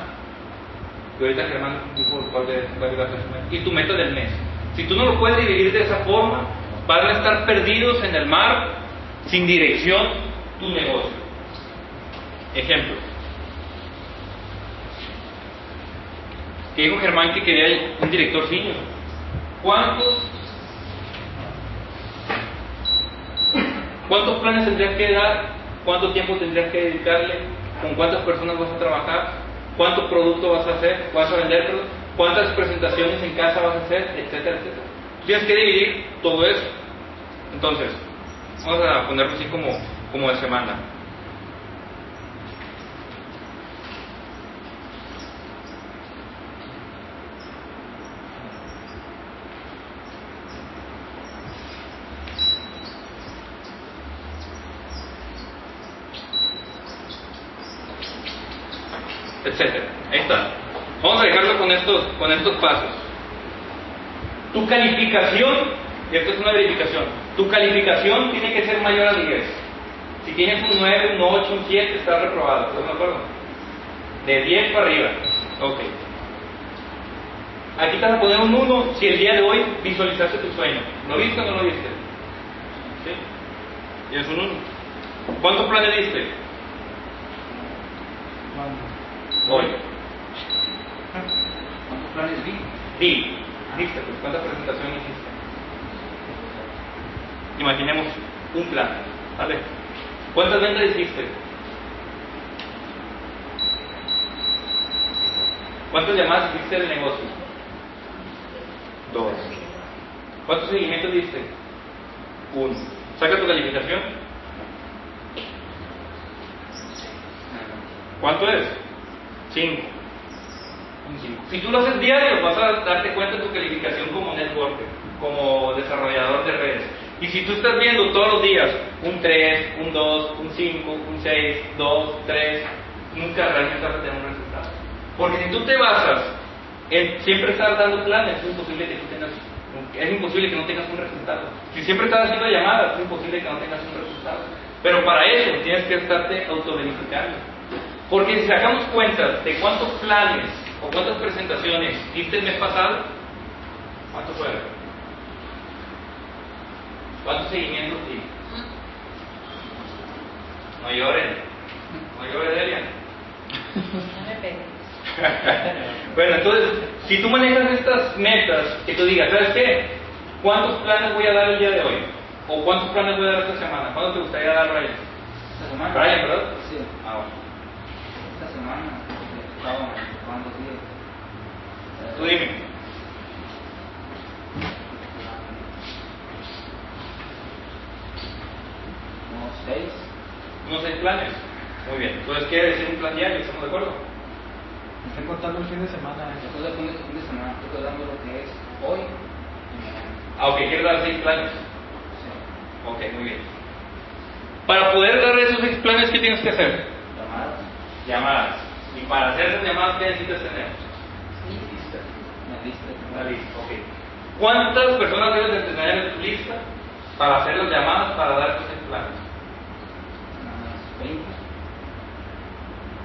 S2: Y ahorita Germán dijo cuál de cuál iba a ser su meta. Y tu meta del mes. Si tú no lo puedes dividir de esa forma, van a estar perdidos en el mar, sin dirección, tu negocio. Ejemplo. Que dijo Germán que quería un director senior. ¿Cuántos ¿Cuántos planes tendrías que dar? ¿Cuánto tiempo tendrías que dedicarle? ¿Con cuántas personas vas a trabajar? ¿Cuántos productos vas a hacer? ¿Vas a vender? ¿Cuántas presentaciones en casa vas a hacer? Etcétera, etcétera. Tienes que dividir todo eso. Entonces, vamos a ponerlo así como, como de semana. Etcétera. Ahí está. Vamos a dejarlo con estos, con estos pasos. Tu calificación, y esto es una verificación, Tu calificación tiene que ser mayor a 10. Si tienes un 9, un 8, un 7, estás reprobado. ¿Estás de acuerdo? De 10 para arriba. Ok. Aquí te vas a poner un 1 si el día de hoy visualizaste tu sueño. ¿Lo viste o no lo viste? ¿Sí? Y es un 1. ¿Cuántos planes diste? Hoy.
S4: ¿Cuántos planes vi?
S2: Di. Diste, pues, ¿cuánta presentación hiciste? Imaginemos un plan. ¿Vale? ¿Cuántas ventas hiciste? ¿Cuántas llamadas hiciste del negocio? Dos. ¿Cuántos seguimientos diste? Uno. ¿Saca tu calificación? ¿Cuánto es? Cinco. Un cinco. Si tú lo haces diario, vas a darte cuenta de tu calificación como networker, como desarrollador de redes. Y si tú estás viendo todos los días un 3, un 2, un 5, un 6, 2, 3, nunca realmente vas a tener un resultado. Porque si tú te basas en siempre estar dando planes, es imposible que tú tengas, es imposible que no tengas un resultado. Si siempre estás haciendo llamadas, es imposible que no tengas un resultado. Pero para eso tienes que estarte autoverificando. Porque si sacamos cuentas de cuántos planes o cuántas presentaciones hiciste el mes pasado, ¿cuánto fueron? ¿Cuántos seguimientos di? No lloren, no lloren, Delia.
S5: No me pegues.
S2: bueno, entonces, si tú manejas estas metas, que tú digas, ¿sabes qué? ¿Cuántos planes voy a dar el día de hoy? ¿O cuántos planes voy a dar esta semana? ¿Cuándo te gustaría dar, Brian?
S4: Esta semana.
S2: Brian, ¿verdad?
S4: Sí.
S2: Ah, bueno.
S4: Esta semana. Estaba jugando días.
S2: Tú dime.
S4: Unos seis.
S2: Unos seis planes. Muy bien. Entonces, quiere decir un plan diario, ¿estamos de acuerdo?
S3: Estoy contando el fin de semana.
S4: Del fin de, fin de semana estoy dando lo que es hoy y mañana.
S2: Ah, ok, quieres dar seis planes.
S4: Sí.
S2: Ok, muy bien. Para poder dar esos seis planes, ¿qué tienes que hacer?
S4: Llamadas.
S2: Y para hacer esas llamadas, ¿qué necesitas tener?
S4: Lista. Una lista.
S2: Una lista, ok. ¿Cuántas personas debes de tener en tu lista para hacer las llamadas para dar seis planes?
S4: Unas 20.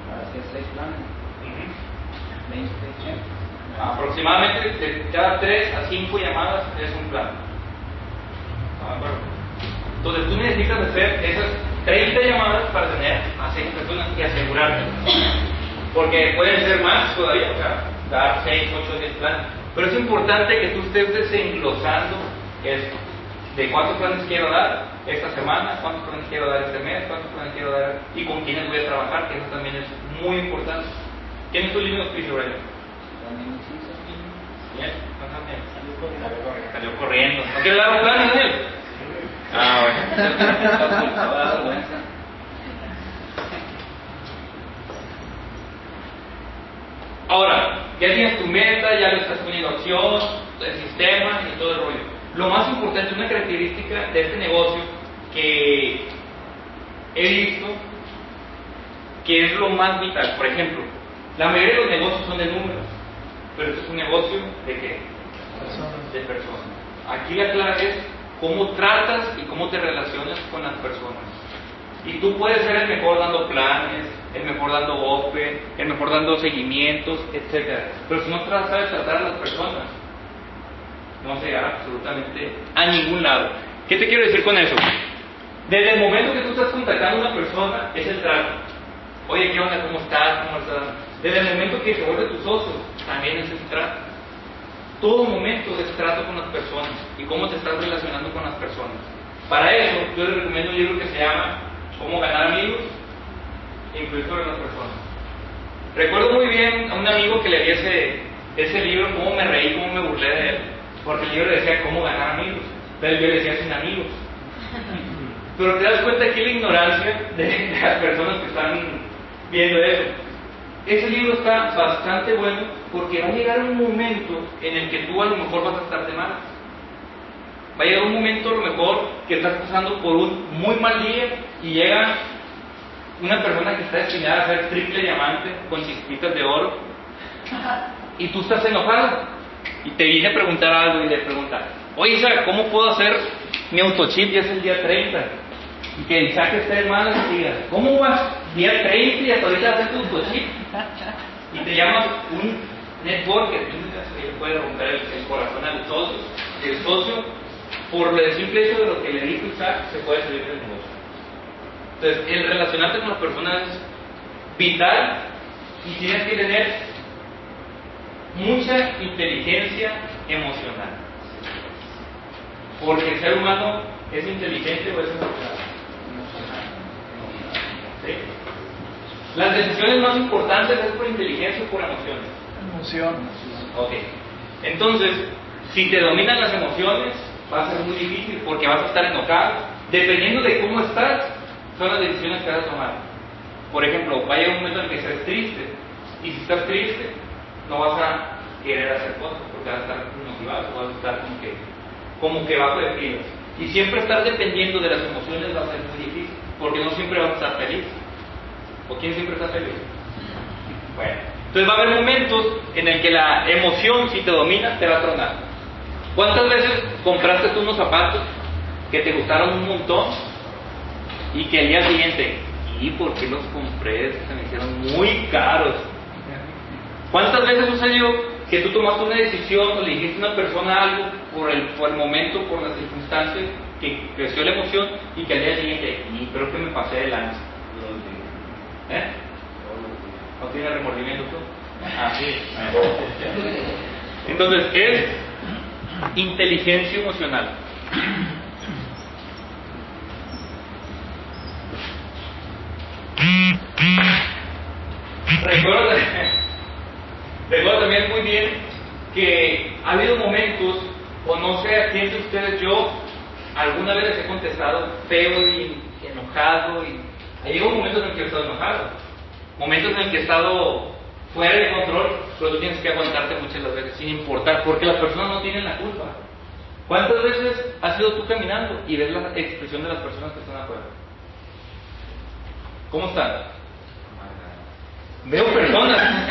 S4: Para hacer seis planes.
S2: Ujú.
S4: 20, 80.
S2: Aproximadamente de cada 3 a 5 llamadas es un plan. ¿Estamos de acuerdo? Entonces tú necesitas hacer esas 30 llamadas para tener a 6 personas y asegurarte. Porque pueden ser más todavía, o sea, dar 6, 8, 10 planes. Pero es importante que tú estés desenglosando esto. De cuántos planes quiero dar esta semana, cuántos planes quiero dar este mes, cuántos planes quiero dar y con quiénes voy a trabajar, que eso también es muy importante. ¿Quién es tu línea de auspicio, Brian? Bien, pásame. Salió corriendo. ¿No quieres dar un plan, Daniel? Ah, bueno. Ahora, ya tienes tu meta, ya lo estás poniendo acción, el sistema y todo el rollo. Lo más importante, una característica de este negocio que he visto que es lo más vital. Por ejemplo, la mayoría de los negocios son de números, pero este es un negocio de qué? De personas. Aquí la clave es cómo tratas y cómo te relacionas con las personas. Y tú puedes ser el mejor dando planes, el mejor dando open, el mejor dando seguimientos, etc. Pero si no sabes tratar a las personas, no vas a llegar absolutamente a ningún lado. ¿Qué te quiero decir con eso? Desde el momento que tú estás contactando a una persona, es el trato. Oye, ¿qué onda? ¿Cómo estás? ¿Cómo estás? Desde el momento que se vuelve tu socio, también es el trato. Todo momento es trato con las personas y cómo te estás relacionando con las personas. Para eso, yo les recomiendo un libro que se llama Cómo ganar amigos e influir sobre las personas. Recuerdo muy bien a un amigo que le di ese, ese libro, cómo me reí, cómo me burlé de él, porque el libro decía cómo ganar amigos, pero yo le decía sin amigos. Pero te das cuenta aquí la ignorancia de, de las personas que están viendo eso. Ese libro está bastante bueno porque va a llegar un momento en el que tú a lo mejor vas a estar de malas. Va a llegar un momento a lo mejor que estás pasando por un muy mal día y llega una persona que está destinada a ser triple diamante con chispitas de oro y tú estás enojado y te viene a preguntar algo y le pregunta, oye Isaac, ¿cómo puedo hacer mi autochip ya es el día 30. Y que el saque esté hermano y diga, ¿cómo vas? Día 30 y hasta ahorita haces tu autochip. Y te llamas un networker, que puede romper el, corazón al socio. El socio, por el simple hecho de lo que le dijo Isaac, se puede salir del negocio. Entonces, el relacionarte con las personas es vital y tienes que tener mucha inteligencia emocional. Porque el ser humano es inteligente o es emocional. ¿Sí? Las decisiones más importantes es por inteligencia o por emociones.
S3: Emoción.
S2: Ok. Entonces, si te dominan las emociones, va a ser muy difícil porque vas a estar enojado. Dependiendo de cómo estás, son las decisiones que vas a tomar. Por ejemplo, va a llegar un momento en el que estés triste. Y si estás triste, no vas a querer hacer cosas porque vas a estar motivado, vas a estar como que, como que bajo de pilas. Y siempre estar dependiendo de las emociones va a ser muy difícil porque no siempre vas a estar feliz. ¿O quién siempre está feliz? Bueno, entonces va a haber momentos en el que la emoción, si te domina, te va a tronar. ¿Cuántas veces compraste tú unos zapatos que te gustaron un montón y que al día siguiente, ¿y por qué los compré? Se me hicieron muy caros. ¿Cuántas veces sucedió que tú tomaste una decisión o le dijiste a una persona algo por el, momento, por las circunstancias, que creció la emoción y que al día siguiente, y creo que me pasé de lanza? ¿Eh? ¿No tiene remordimiento tú? Ah, sí. Entonces, es inteligencia emocional. Recuerdo, recuerdo también muy bien que ha habido momentos, o no sé a quién de ustedes yo alguna vez les he contestado feo y enojado, y ha llegado momentos en el que he estado enojado, momentos en el que he estado fuera de control, pero tú tienes que aguantarte muchas las veces, sin importar, porque las personas no tienen la culpa. ¿Cuántas veces has ido tú caminando y ves la expresión de las personas que están afuera? ¿Cómo están? Veo personas.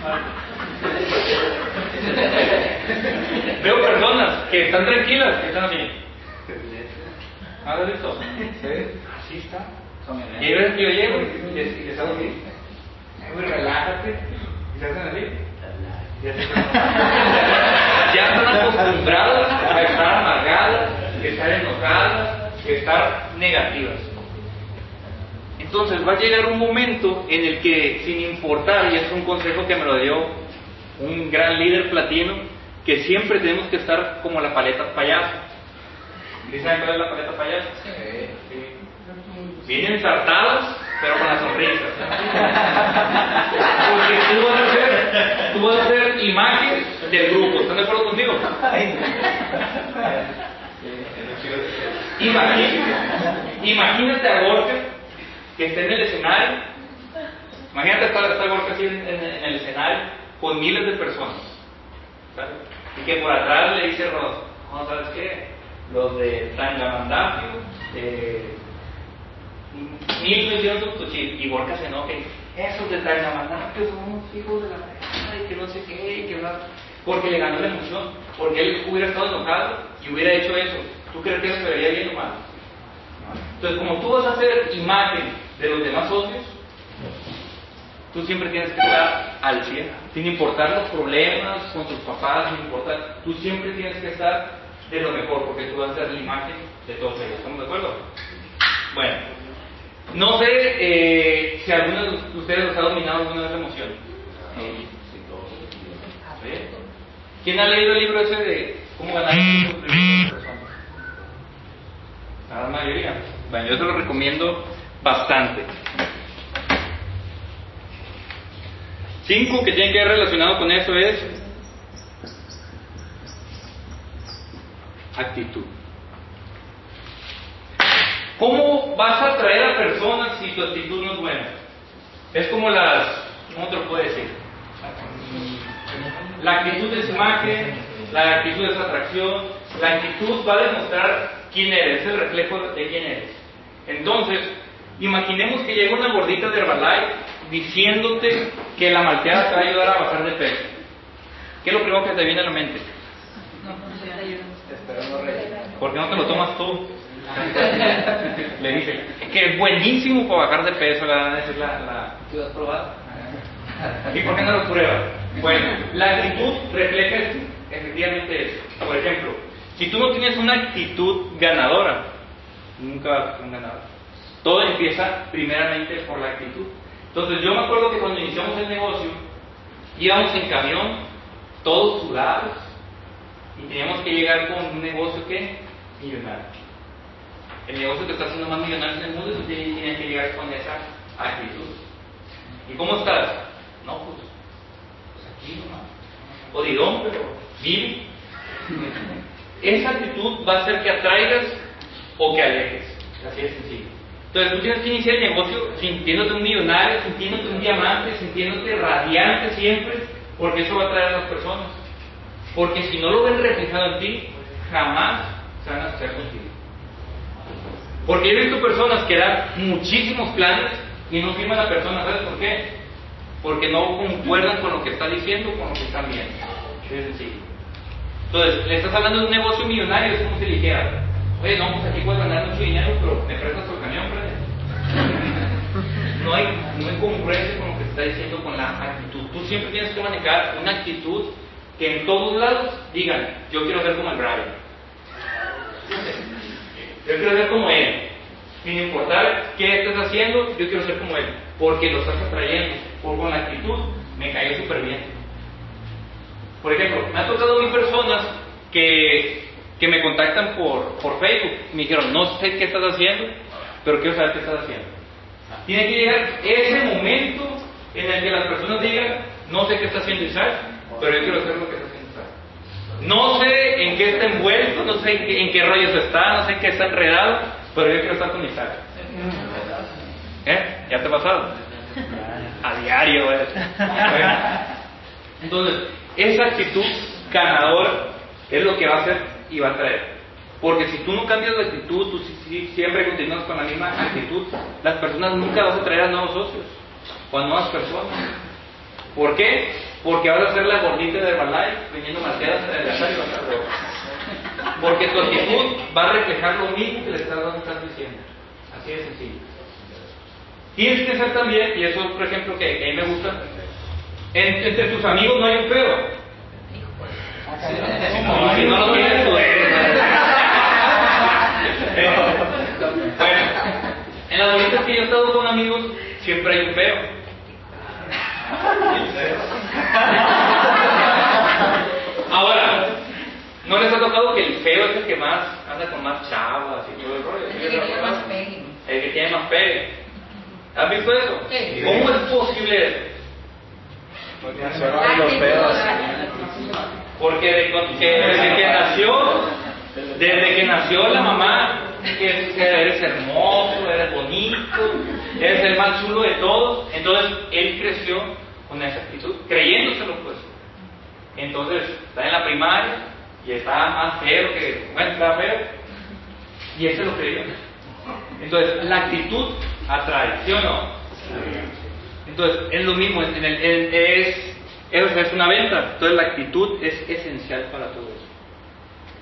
S2: Veo personas que están tranquilas, que están así. ¿Has visto? Así está. Y hay veces que yo llego y les, y les hago así. Relájate. Y se hacen así. Ya están acostumbrados a estar amargadas, a estar enojadas, a estar negativas. Entonces va a llegar un momento en el que, sin importar, y es un consejo que me lo dio un gran líder platino, que siempre tenemos que estar como la paleta payaso. ¿Sí saben cuál es la paleta payaso? Sí. Bien ensartados, pero con la sonrisa. Porque tú vas a ser, tú vas a ser imagen del grupo. ¿Están de acuerdo conmigo? Imagínate, imagínate a Gorka que esté en el escenario. Imagínate estar, estar Gorka así en, en- en el escenario con miles de personas. ¿sabes? Y que por atrás le dice Ross, no, ¿sabes qué? Los de Tangamandapio, eh, me dieron su chip y Gorka se enoja y dice, esos de Tangamandapio son unos hijos de la fregada y que no sé qué, y que bla". Porque le ganó la emoción, porque él hubiera estado enojado y hubiera hecho eso. ¿Tú crees que eso se vería bien o mal? Entonces, como tú vas a ser imagen de los demás socios, tú siempre tienes que estar al 100, sin importar los problemas con tus papás, sin importar, tú siempre tienes que estar de lo mejor, porque tú vas a ser la imagen de todos ellos. ¿Estamos de acuerdo? Bueno, no sé eh, si alguno de ustedes los ha dominado alguna vez la emoción. ¿Sí? ¿Quién ha leído el libro ese de cómo ganar el tiempo de las personas? La mayoría. Bueno, yo te lo recomiendo bastante. Cinco que tienen que ver relacionado con eso es actitud. ¿Cómo vas a atraer a personas si tu actitud no es buena? Es como las, ¿cómo te lo puedo decir? La actitud es imagen, la actitud es atracción, la actitud va a demostrar quién eres, es el reflejo de quién eres. Entonces, imaginemos que llega una gordita de Herbalife diciéndote que la malteada te va a ayudar a bajar de peso. ¿Qué es lo primero que te viene a la mente?
S3: Espero no reír.
S2: ¿Por qué no te lo tomas tú? Le dice, que es buenísimo para bajar de peso, le van a decir la, la...
S4: ¿Tú has probado?
S2: ¿Y por qué no lo pruebas? Bueno, la actitud refleja efectivamente eso. Por ejemplo, si tú no tienes una actitud ganadora, nunca vas a ser un ganador. Todo empieza primeramente por la actitud. Entonces yo me acuerdo que cuando iniciamos el negocio, íbamos en camión, todos sudados, y teníamos que llegar con un negocio que millonario. El negocio que está haciendo más millonarios en el mundo, tú tienes que llegar con esa actitud. ¿Y cómo estás? No, pues, pues aquí nomás. Jodidón, pero vive. Esa actitud va a hacer que atraigas o que alejes. Así de sencillo. Entonces tú tienes que iniciar el negocio sintiéndote un millonario, sintiéndote un diamante, sintiéndote radiante siempre, porque eso va a atraer a las personas. Porque si no lo ven reflejado en ti, jamás se van a asociar contigo. Porque he visto personas que dan muchísimos planes y no firman la persona. ¿Sabes por qué? Porque no concuerdan con lo que está diciendo, con lo que están viendo. Entonces, le estás hablando de un negocio millonario, es como si le dijera, oye, no, pues aquí puedes ganar mucho dinero, pero me prestas tu camión, No hay, no hay congruencia con lo que te está diciendo con la actitud. Tú siempre tienes que manejar una actitud que en todos lados digan, yo quiero ser como el Brian. Yo quiero ser como él. Sin importar qué estás haciendo, yo quiero ser como él. Porque lo estás atrayendo. Por con la actitud me cayó súper bien. Por ejemplo, me ha tocado mí personas que, que me contactan por, por Facebook. Me dijeron, no sé qué estás haciendo, pero quiero saber qué estás haciendo. Tiene que llegar ese momento en el que las personas digan, no sé qué está haciendo Isaac, pero yo quiero hacer lo que está haciendo. No sé en qué está envuelto, no sé en qué, en qué rollos está, no sé en qué está enredado, pero yo quiero estar con Isaac. ¿Eh? ¿Ya te ha pasado? A diario, ¿eh? Bueno, entonces, esa actitud ganadora es lo que va a hacer y va a traer. Porque si tú no cambias de actitud, tú si- si- siempre continúas con la misma actitud, las personas nunca vas a traer a nuevos socios o a nuevas personas. ¿Por qué? Porque vas a ser la gordita de Herbalife vendiendo malteadas en el azar y vas a. Porque tu actitud va a reflejar lo mismo que le estás, dando- estás diciendo. Así de sencillo. Tienes que ser también, y eso es por ejemplo que, a mí me gusta, en- entre tus amigos no hay un pedo. Y si no lo tienes, tú eres. bueno, en las bolitas que yo he estado con amigos, siempre hay un feo. Ahora, ¿no les ha tocado que el feo es el que más anda con más chavas y todo el rollo? ¿Sí les ha tocado? El que tiene más pegue. ¿Has visto eso?
S5: Sí.
S2: ¿Cómo es posible eso?
S3: Pedos.
S2: Porque de- que desde que nació, desde que nació la mamá, que, que eres hermoso, eres bonito, eres el más chulo de todos, entonces él creció con esa actitud, creyéndoselo pues. Entonces está en la primaria y está más feo que, bueno, está feo, y él se lo creyó. Entonces la actitud atrae, ¿sí o no? Entonces, es lo mismo, es, es, es una venta. Entonces, la actitud es esencial para todo eso.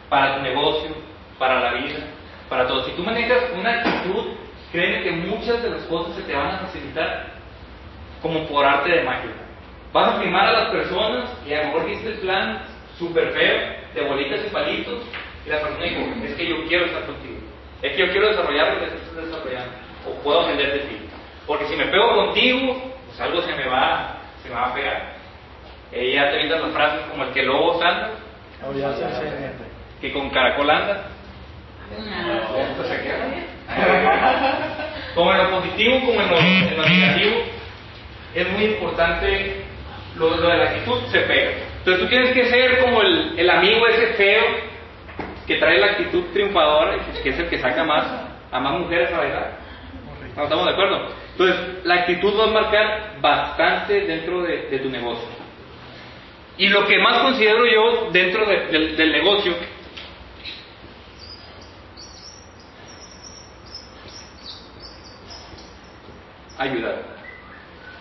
S2: Para tu negocio, para la vida, para todo. Si tú manejas una actitud, créeme que muchas de las cosas se te van a facilitar como por arte de magia. Vas a firmar a las personas y a lo mejor viste el plan súper feo, de bolitas y palitos, y la persona dijo, es que yo quiero estar contigo. Es que yo quiero desarrollar lo que tú estás desarrollando. O puedo aprender de ti. Porque si me pego contigo, pues algo se me va, se me va a pegar. Eh, ya te avientas las frases como el que lobo anda,
S3: Oh, ya
S2: que con caracol anda. Como en lo positivo como en lo, en lo negativo, es muy importante lo, de la actitud, se pega. Entonces tú tienes que ser como el, el amigo ese feo que trae la actitud triunfadora que, es el que saca más a más mujeres a bailar. ¿No estamos de acuerdo? Entonces, la actitud va a marcar bastante dentro de, tu negocio. Y lo que más considero yo dentro de- del- del negocio ayudar.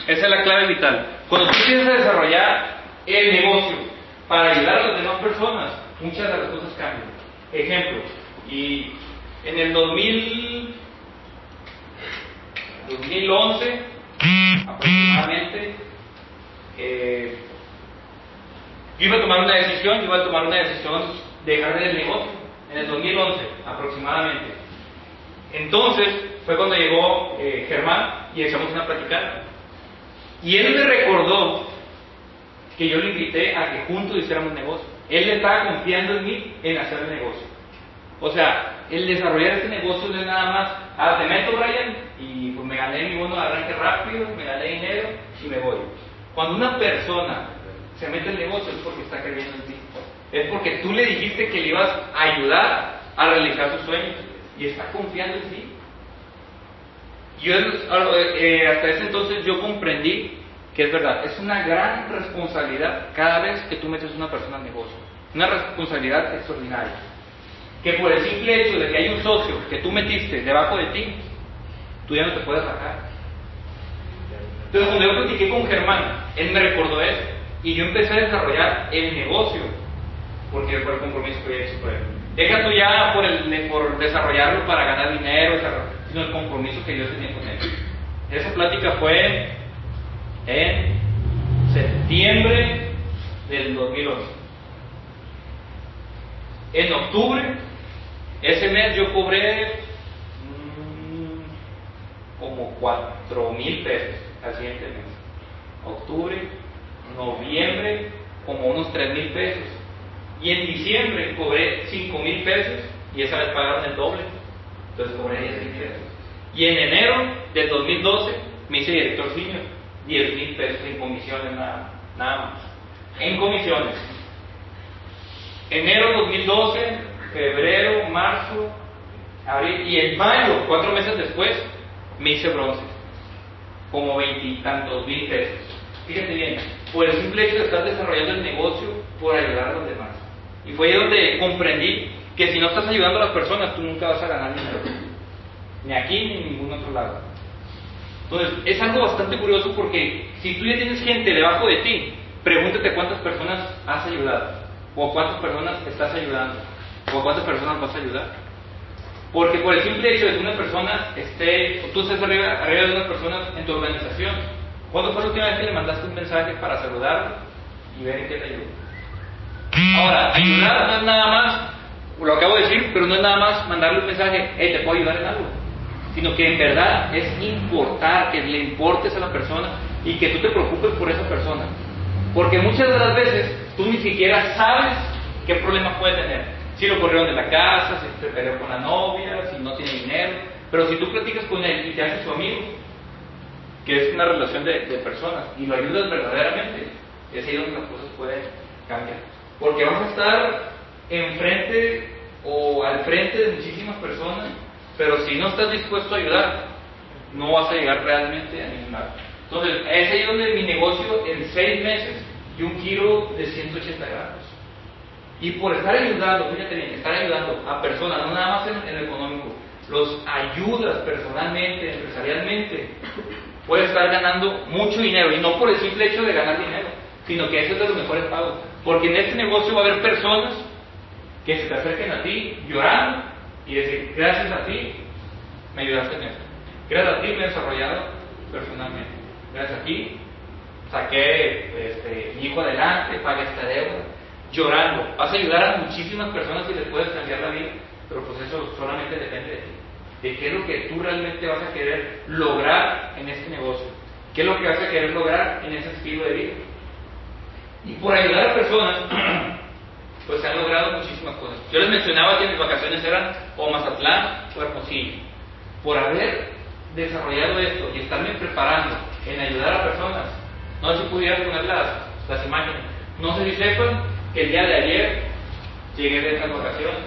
S2: Esa es la clave vital. Cuando tú empiezas a desarrollar el negocio para ayudar a las demás personas, muchas de las cosas cambian. ejemplo, y en el 2000, 2011 aproximadamente, eh, yo iba a tomar una decisión, iba a tomar una decisión de dejar el negocio, en el 2011 aproximadamente. Entonces fue cuando llegó eh, Germán y echamos una platicada. Y él me recordó que yo le invité a que juntos hiciéramos negocio. Él le estaba confiando en mí en hacer el negocio. O sea, el desarrollar este negocio no es nada más, ah, te meto, Brian, y pues me gané mi bono de arranque rápido, me gané dinero y me voy. Cuando una persona se mete el negocio es porque está creyendo en ti. Es porque tú le dijiste que le ibas a ayudar a realizar sus sueños y está confiando en ti. Yo eh, hasta ese entonces yo comprendí que es verdad, es una gran responsabilidad cada vez que tú metes a una persona al negocio. Una responsabilidad extraordinaria. Que por el simple hecho de que hay un socio que tú metiste debajo de ti, tú ya no te puedes sacar. Entonces cuando yo platiqué con Germán, él me recordó eso. Y yo empecé a desarrollar el negocio, porque fue el compromiso que había hecho con él. Deja tú ya por, el, por desarrollarlo para ganar dinero, el compromiso que yo tenía con él. Esa plática fue en septiembre del 2011. En octubre, ese mes yo cobré mm, como 4 mil pesos al siguiente mes. Octubre, noviembre, como unos 3 mil pesos. Y en diciembre cobré 5 mil pesos y esa vez pagaron el doble. Entonces cobré 10 mil pesos. Y en enero del 2012 me hice director senior, 10 mil pesos en comisiones nada, nada más. En comisiones. Enero 2012, febrero, marzo, abril y en mayo, cuatro meses después, me hice bronce. Como veintitantos mil pesos. Fíjate bien, por el simple hecho de estar desarrollando el negocio por ayudar a los demás. Y fue ahí donde comprendí que si no estás ayudando a las personas, tú nunca vas a ganar dinero. Ni aquí ni en ningún otro lado. Entonces, es algo bastante curioso porque si tú ya tienes gente debajo de ti, pregúntate cuántas personas has ayudado, o cuántas personas estás ayudando, o cuántas personas vas a ayudar. Porque por el simple hecho de que una persona esté, o tú estés arriba, arriba de una persona en tu organización, ¿cuándo fue la última vez que le mandaste un mensaje para saludarlo y ver en qué te ayuda? Ahora, ayudar no es nada más, lo acabo de decir, pero no es nada más mandarle un mensaje, hey, te puedo ayudar en algo sino que en verdad es importar, que le importes a la persona y que tú te preocupes por esa persona. Porque muchas de las veces tú ni siquiera sabes qué problema puede tener. Si lo corrieron de la casa, si se peleó con la novia, si no tiene dinero. Pero si tú platicas con él y te haces su amigo, que es una relación de, de personas, y lo ayudas verdaderamente, es ahí donde las cosas pueden cambiar. Porque vas a estar enfrente o al frente de muchísimas personas pero si no estás dispuesto a ayudar, no vas a llegar realmente a ningún lado. Entonces, es ahí donde mi negocio en seis meses y un giro de 180 grados. Y por estar ayudando, fíjate bien, estar ayudando a personas, no nada más en, en lo económico, los ayudas personalmente, empresarialmente, puedes estar ganando mucho dinero. Y no por el simple hecho de ganar dinero, sino que eso es de los mejores pagos. Porque en este negocio va a haber personas que se te acerquen a ti llorando y decir, gracias a ti me ayudaste en esto. Gracias a ti me he desarrollado personalmente. Gracias a ti saqué este, mi hijo adelante, pagué esta deuda, llorando. Vas a ayudar a muchísimas personas y les puedes cambiar la vida, pero pues eso solamente depende de ti. De qué es lo que tú realmente vas a querer lograr en este negocio. ¿Qué es lo que vas a querer lograr en ese estilo de vida? Y por ayudar a personas, pues se han logrado muchísimas cosas. Yo les mencionaba que mis vacaciones eran o Mazatlán o Hermosillo. Por haber desarrollado esto y estarme preparando en ayudar a personas, no sé si pudieras poner las, las imágenes. No sé si sepan que el día de ayer llegué de estas vacaciones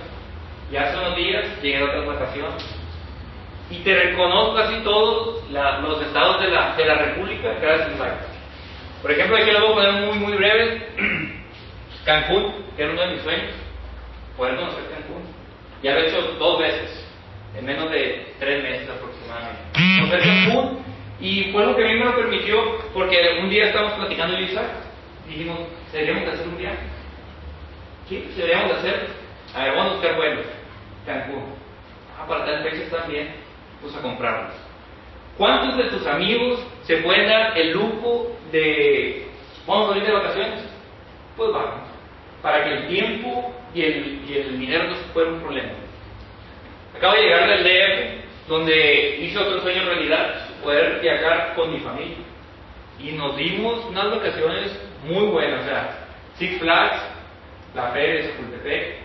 S2: y hace unos días llegué de otras vacaciones. Y te reconozco casi todos los estados de la, de la República gracias a Por ejemplo, aquí lo voy a poner muy, muy breve. Cancún, que era uno de mis sueños, poder conocer Cancún. Ya lo he hecho dos veces, en menos de tres meses aproximadamente. Conocer Cancún, y fue lo que a mí me lo permitió, porque un día estábamos platicando y Isaac, dijimos, deberíamos de hacer un viaje. Sí, deberíamos de hacer. A ver, vamos a buscar vuelos. Cancún. Ah, para tal fecha bien. Pues a comprarlos. ¿Cuántos de tus amigos se pueden dar el lujo de. Vamos a ir de vacaciones? Pues vamos. Para que el tiempo y el, y el dinero no fuera un problema. Acabo de llegar del DF, donde hice otro sueño en realidad, poder viajar con mi familia. Y nos dimos unas vacaciones muy buenas, o sea, Six Flags, la Feria de Chapultepec,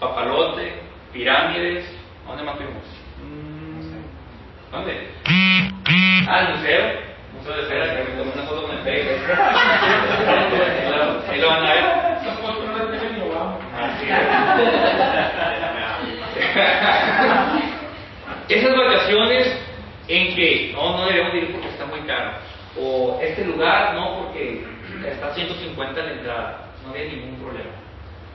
S2: Papalote, Pirámides, ¿a ¿dónde más fuimos? ¿Dónde? Ah, el museo, Museo de Cera, que me tomé una foto con el pegue. Ahí lo van a ver. Esas vacaciones en que no, no debemos ir porque está muy caro. O este lugar, no, porque está 150 la entrada. No había ningún problema.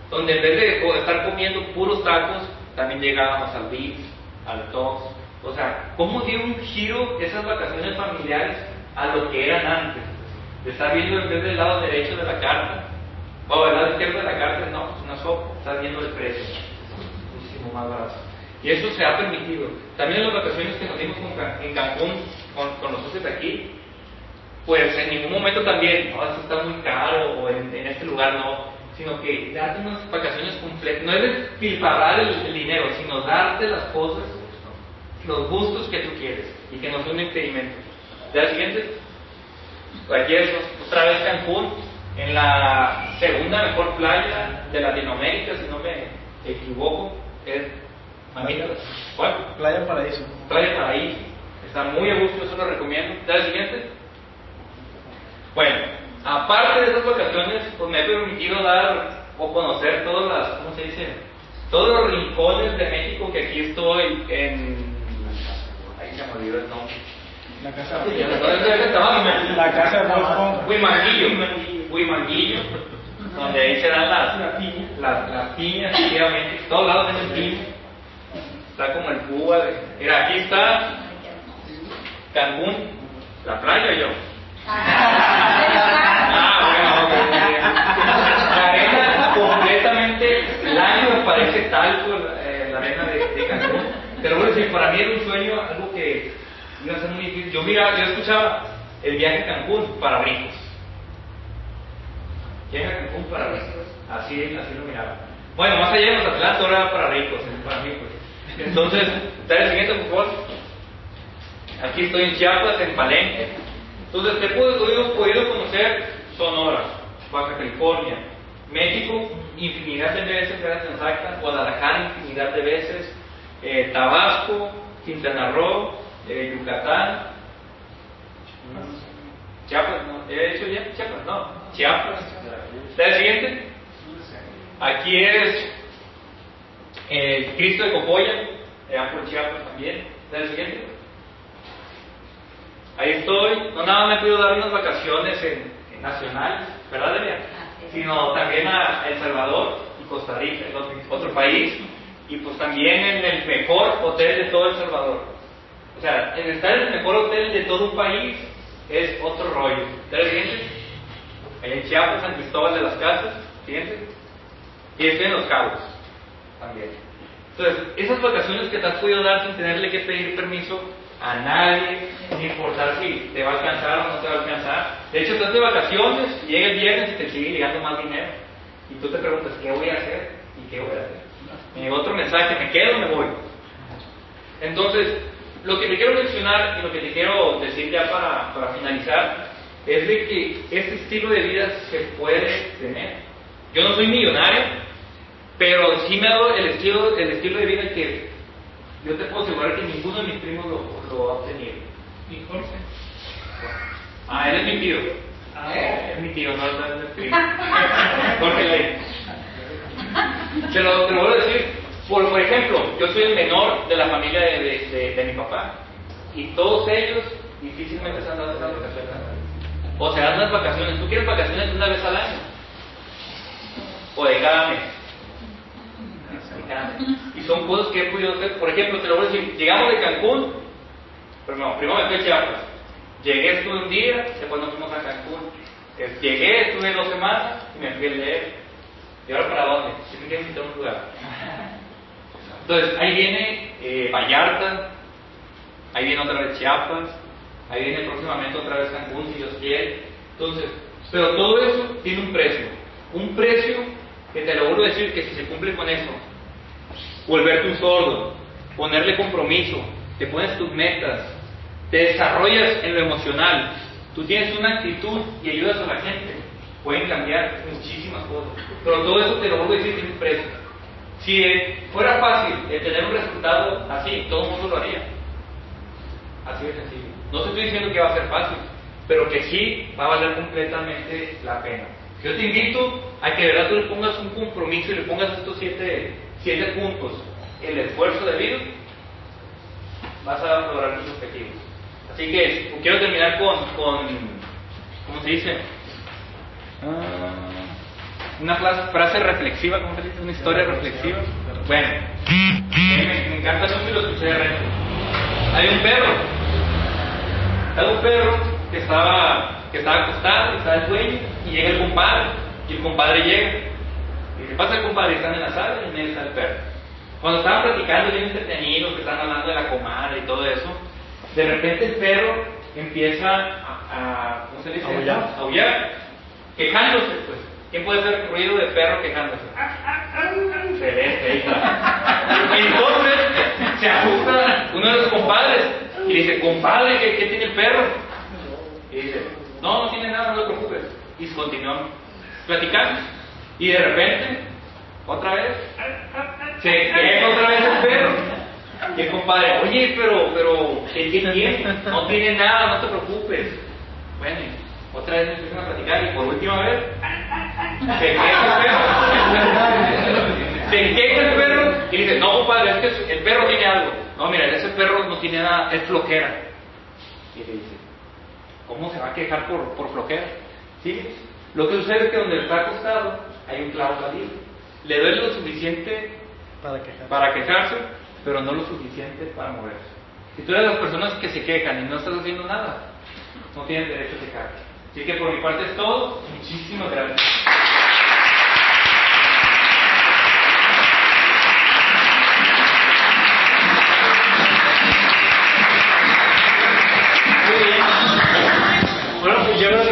S2: Donde en vez de estar comiendo puros tacos, también llegábamos al beach, al tox. O sea, ¿cómo dio un giro esas vacaciones familiares a lo que eran antes? De estar viendo en vez del lado derecho de la carta, o del lado izquierdo de la carta, no, pues una sopa, estás viendo el precio. Muchísimo más barato. Y eso se ha permitido. También en las vacaciones que nos dimos en Cancún con, con los socios de aquí, pues en ningún momento también, no, esto está muy caro, o en, en este lugar no, sino que darte unas vacaciones completas. No es despilfarrar el, el dinero, sino darte las cosas, los gustos que tú quieres y que no son un impedimento. Ya siguiente, aquí es otra vez Cancún, en la segunda mejor playa de Latinoamérica, si no me equivoco, es. ¿Cuál?
S3: Playa Paraíso.
S2: Playa Paraíso. Está muy a gusto, eso lo recomiendo. ¿Ya la siguiente? Bueno, aparte de esas vacaciones, pues me he permitido dar o conocer todas las, ¿cómo se dice? Todos los rincones de México que aquí estoy en. Ahí se me olvidó el nombre.
S3: La casa
S2: La
S3: casa de Huimanguillo.
S2: Huimanguillo. Donde ahí se dan las, las, las piñas, efectivamente. Todos lados tienen piña. Está como el Cuba. De, mira, aquí está Cancún, la playa yo. Ah, bueno. La arena completamente blanca, me parece talco eh, la arena de, de Cancún. Pero bueno, sí, para mí era un sueño, algo que iba a ser muy difícil. Yo miraba, yo escuchaba el viaje a Cancún para ricos. Viaje a Cancún para ricos. Así, así lo miraba. Bueno, más allá de los ahora era para ricos, para mí pues. Entonces, dale el siguiente, por favor. Aquí estoy en Chiapas, en Palenque. Entonces, te he podido, podido conocer Sonora, Baja California, México, infinidad de veces, gracias Guadalajara, infinidad de veces, eh, Tabasco, Quintana Roo, eh, Yucatán, Chiapas, ¿no? ¿He dicho ya? Chiapas, no, Chiapas. ¿Está el siguiente? Aquí es el Cristo de Copolla, allá por Chiapas también. ¿Está el siguiente? Ahí estoy, no nada me he podido dar unas vacaciones en, en nacionales, ¿verdad, Delia? Sino también a El Salvador y Costa Rica, el otro, país, y pues también en el mejor hotel de todo El Salvador. O sea, en estar en el mejor hotel de todo un país es otro rollo. ¿Está siguiente? Allá en Chiapas, San Cristóbal de las Casas, siguiente. Y estoy en Los Cabos, también. Entonces, esas vacaciones que te has podido dar sin tenerle que pedir permiso a nadie, ni importar si te va a alcanzar o no te va a alcanzar. De hecho, estás de vacaciones, llega el viernes y te sigue llegando más dinero. Y tú te preguntas, ¿qué voy a hacer? ¿Y qué voy a hacer? Me llegó otro mensaje, ¿me quedo o me voy? Entonces, lo que te quiero mencionar y lo que te quiero decir ya para, para finalizar es de que este estilo de vida se puede tener. Yo no soy millonario, pero sí me ha dado el estilo, el estilo de vida que yo te puedo asegurar que ninguno de mis primos lo, lo ha obtenido.
S3: ¿Y Jorge?
S2: Ah, él es mi tío. Es mi tío, no, no es mi primo. Jorge Ley. Te lo, te lo voy a decir. Por, por ejemplo, yo soy el menor de la familia de, de, de, de mi papá. Y todos ellos difícilmente se han dado esas vacaciones. O se dan unas vacaciones. ¿Tú quieres vacaciones una vez al año? O de cada mes. Y son cosas que he podido hacer. Por ejemplo, te lo voy a decir. Llegamos de Cancún. Pero primero me fui a Chiapas. Llegué, estuve un día, después nos fuimos a Cancún. Llegué, estuve dos semanas y me fui a leer. ¿Y ahora para dónde? Si me quiero visitar un lugar. Entonces, ahí viene eh, Vallarta, ahí viene otra vez Chiapas, ahí viene próximamente otra vez Cancún, si Dios quiere. Entonces, pero todo eso tiene un precio. Un precio que te lo vuelvo a decir que si se cumple con eso, volverte un sordo, ponerle compromiso, te pones tus metas, te desarrollas en lo emocional, tú tienes una actitud y ayudas a la gente, pueden cambiar muchísimas cosas. Pero todo eso te lo vuelvo a decir tiene un precio. Si fuera fácil el tener un resultado así, todo el mundo lo haría. Así de sencillo. No te estoy diciendo que va a ser fácil, pero que sí va a valer completamente la pena. Yo te invito a que de verdad tú le pongas un compromiso y le pongas estos siete, siete puntos. El esfuerzo debido, vas a lograr tus objetivos. Así que quiero terminar con, con ¿cómo se dice? Ah, una frase, frase reflexiva, ¿cómo se dice? Una historia reflexiva. Bueno, me, me encanta mucho lo escuché de Renzo. Hay un perro, hay un perro que estaba, que estaba acostado, que estaba el dueño, y llega el compadre, y el compadre llega. Y ¿qué pasa el compadre? Están en la sala y en medio está el perro. Cuando estaban platicando bien entretenidos, que están hablando de la comadre y todo eso, de repente el perro empieza a, a ¿cómo se dice?
S3: Aullar.
S2: Aullar, quejándose, pues. ¿Quién puede hacer ruido de perro quejándose? Excelente, ahí está. Entonces se ajusta uno de los compadres y dice, compadre, ¿qué, tiene el perro? Y dice, no, no tiene nada, no te preocupes. Y continúan platicando. Y de repente, otra vez, se queja otra vez el perro. Y el compadre, oye, pero, pero, ¿qué qué tiene? No tiene nada, no te preocupes. Bueno, otra vez empiezan a platicar y por última vez, se queja el perro. Se queja el perro y dice, no, compadre, es que el perro tiene algo. No, mira, ese perro no tiene nada, es flojera. Y le dice, ¿cómo se va a quejar por, por flojera? ¿Sí? Lo que sucede es que donde está acostado hay un clavo salido. Le duele lo suficiente
S3: Para quejar.
S2: para quejarse, pero no lo suficiente para moverse. Si tú eres de las personas que se quejan y no estás haciendo nada, no tienes derecho a quejarte. Así que por mi parte es todo. Muchísimas gracias. ಜಗಳ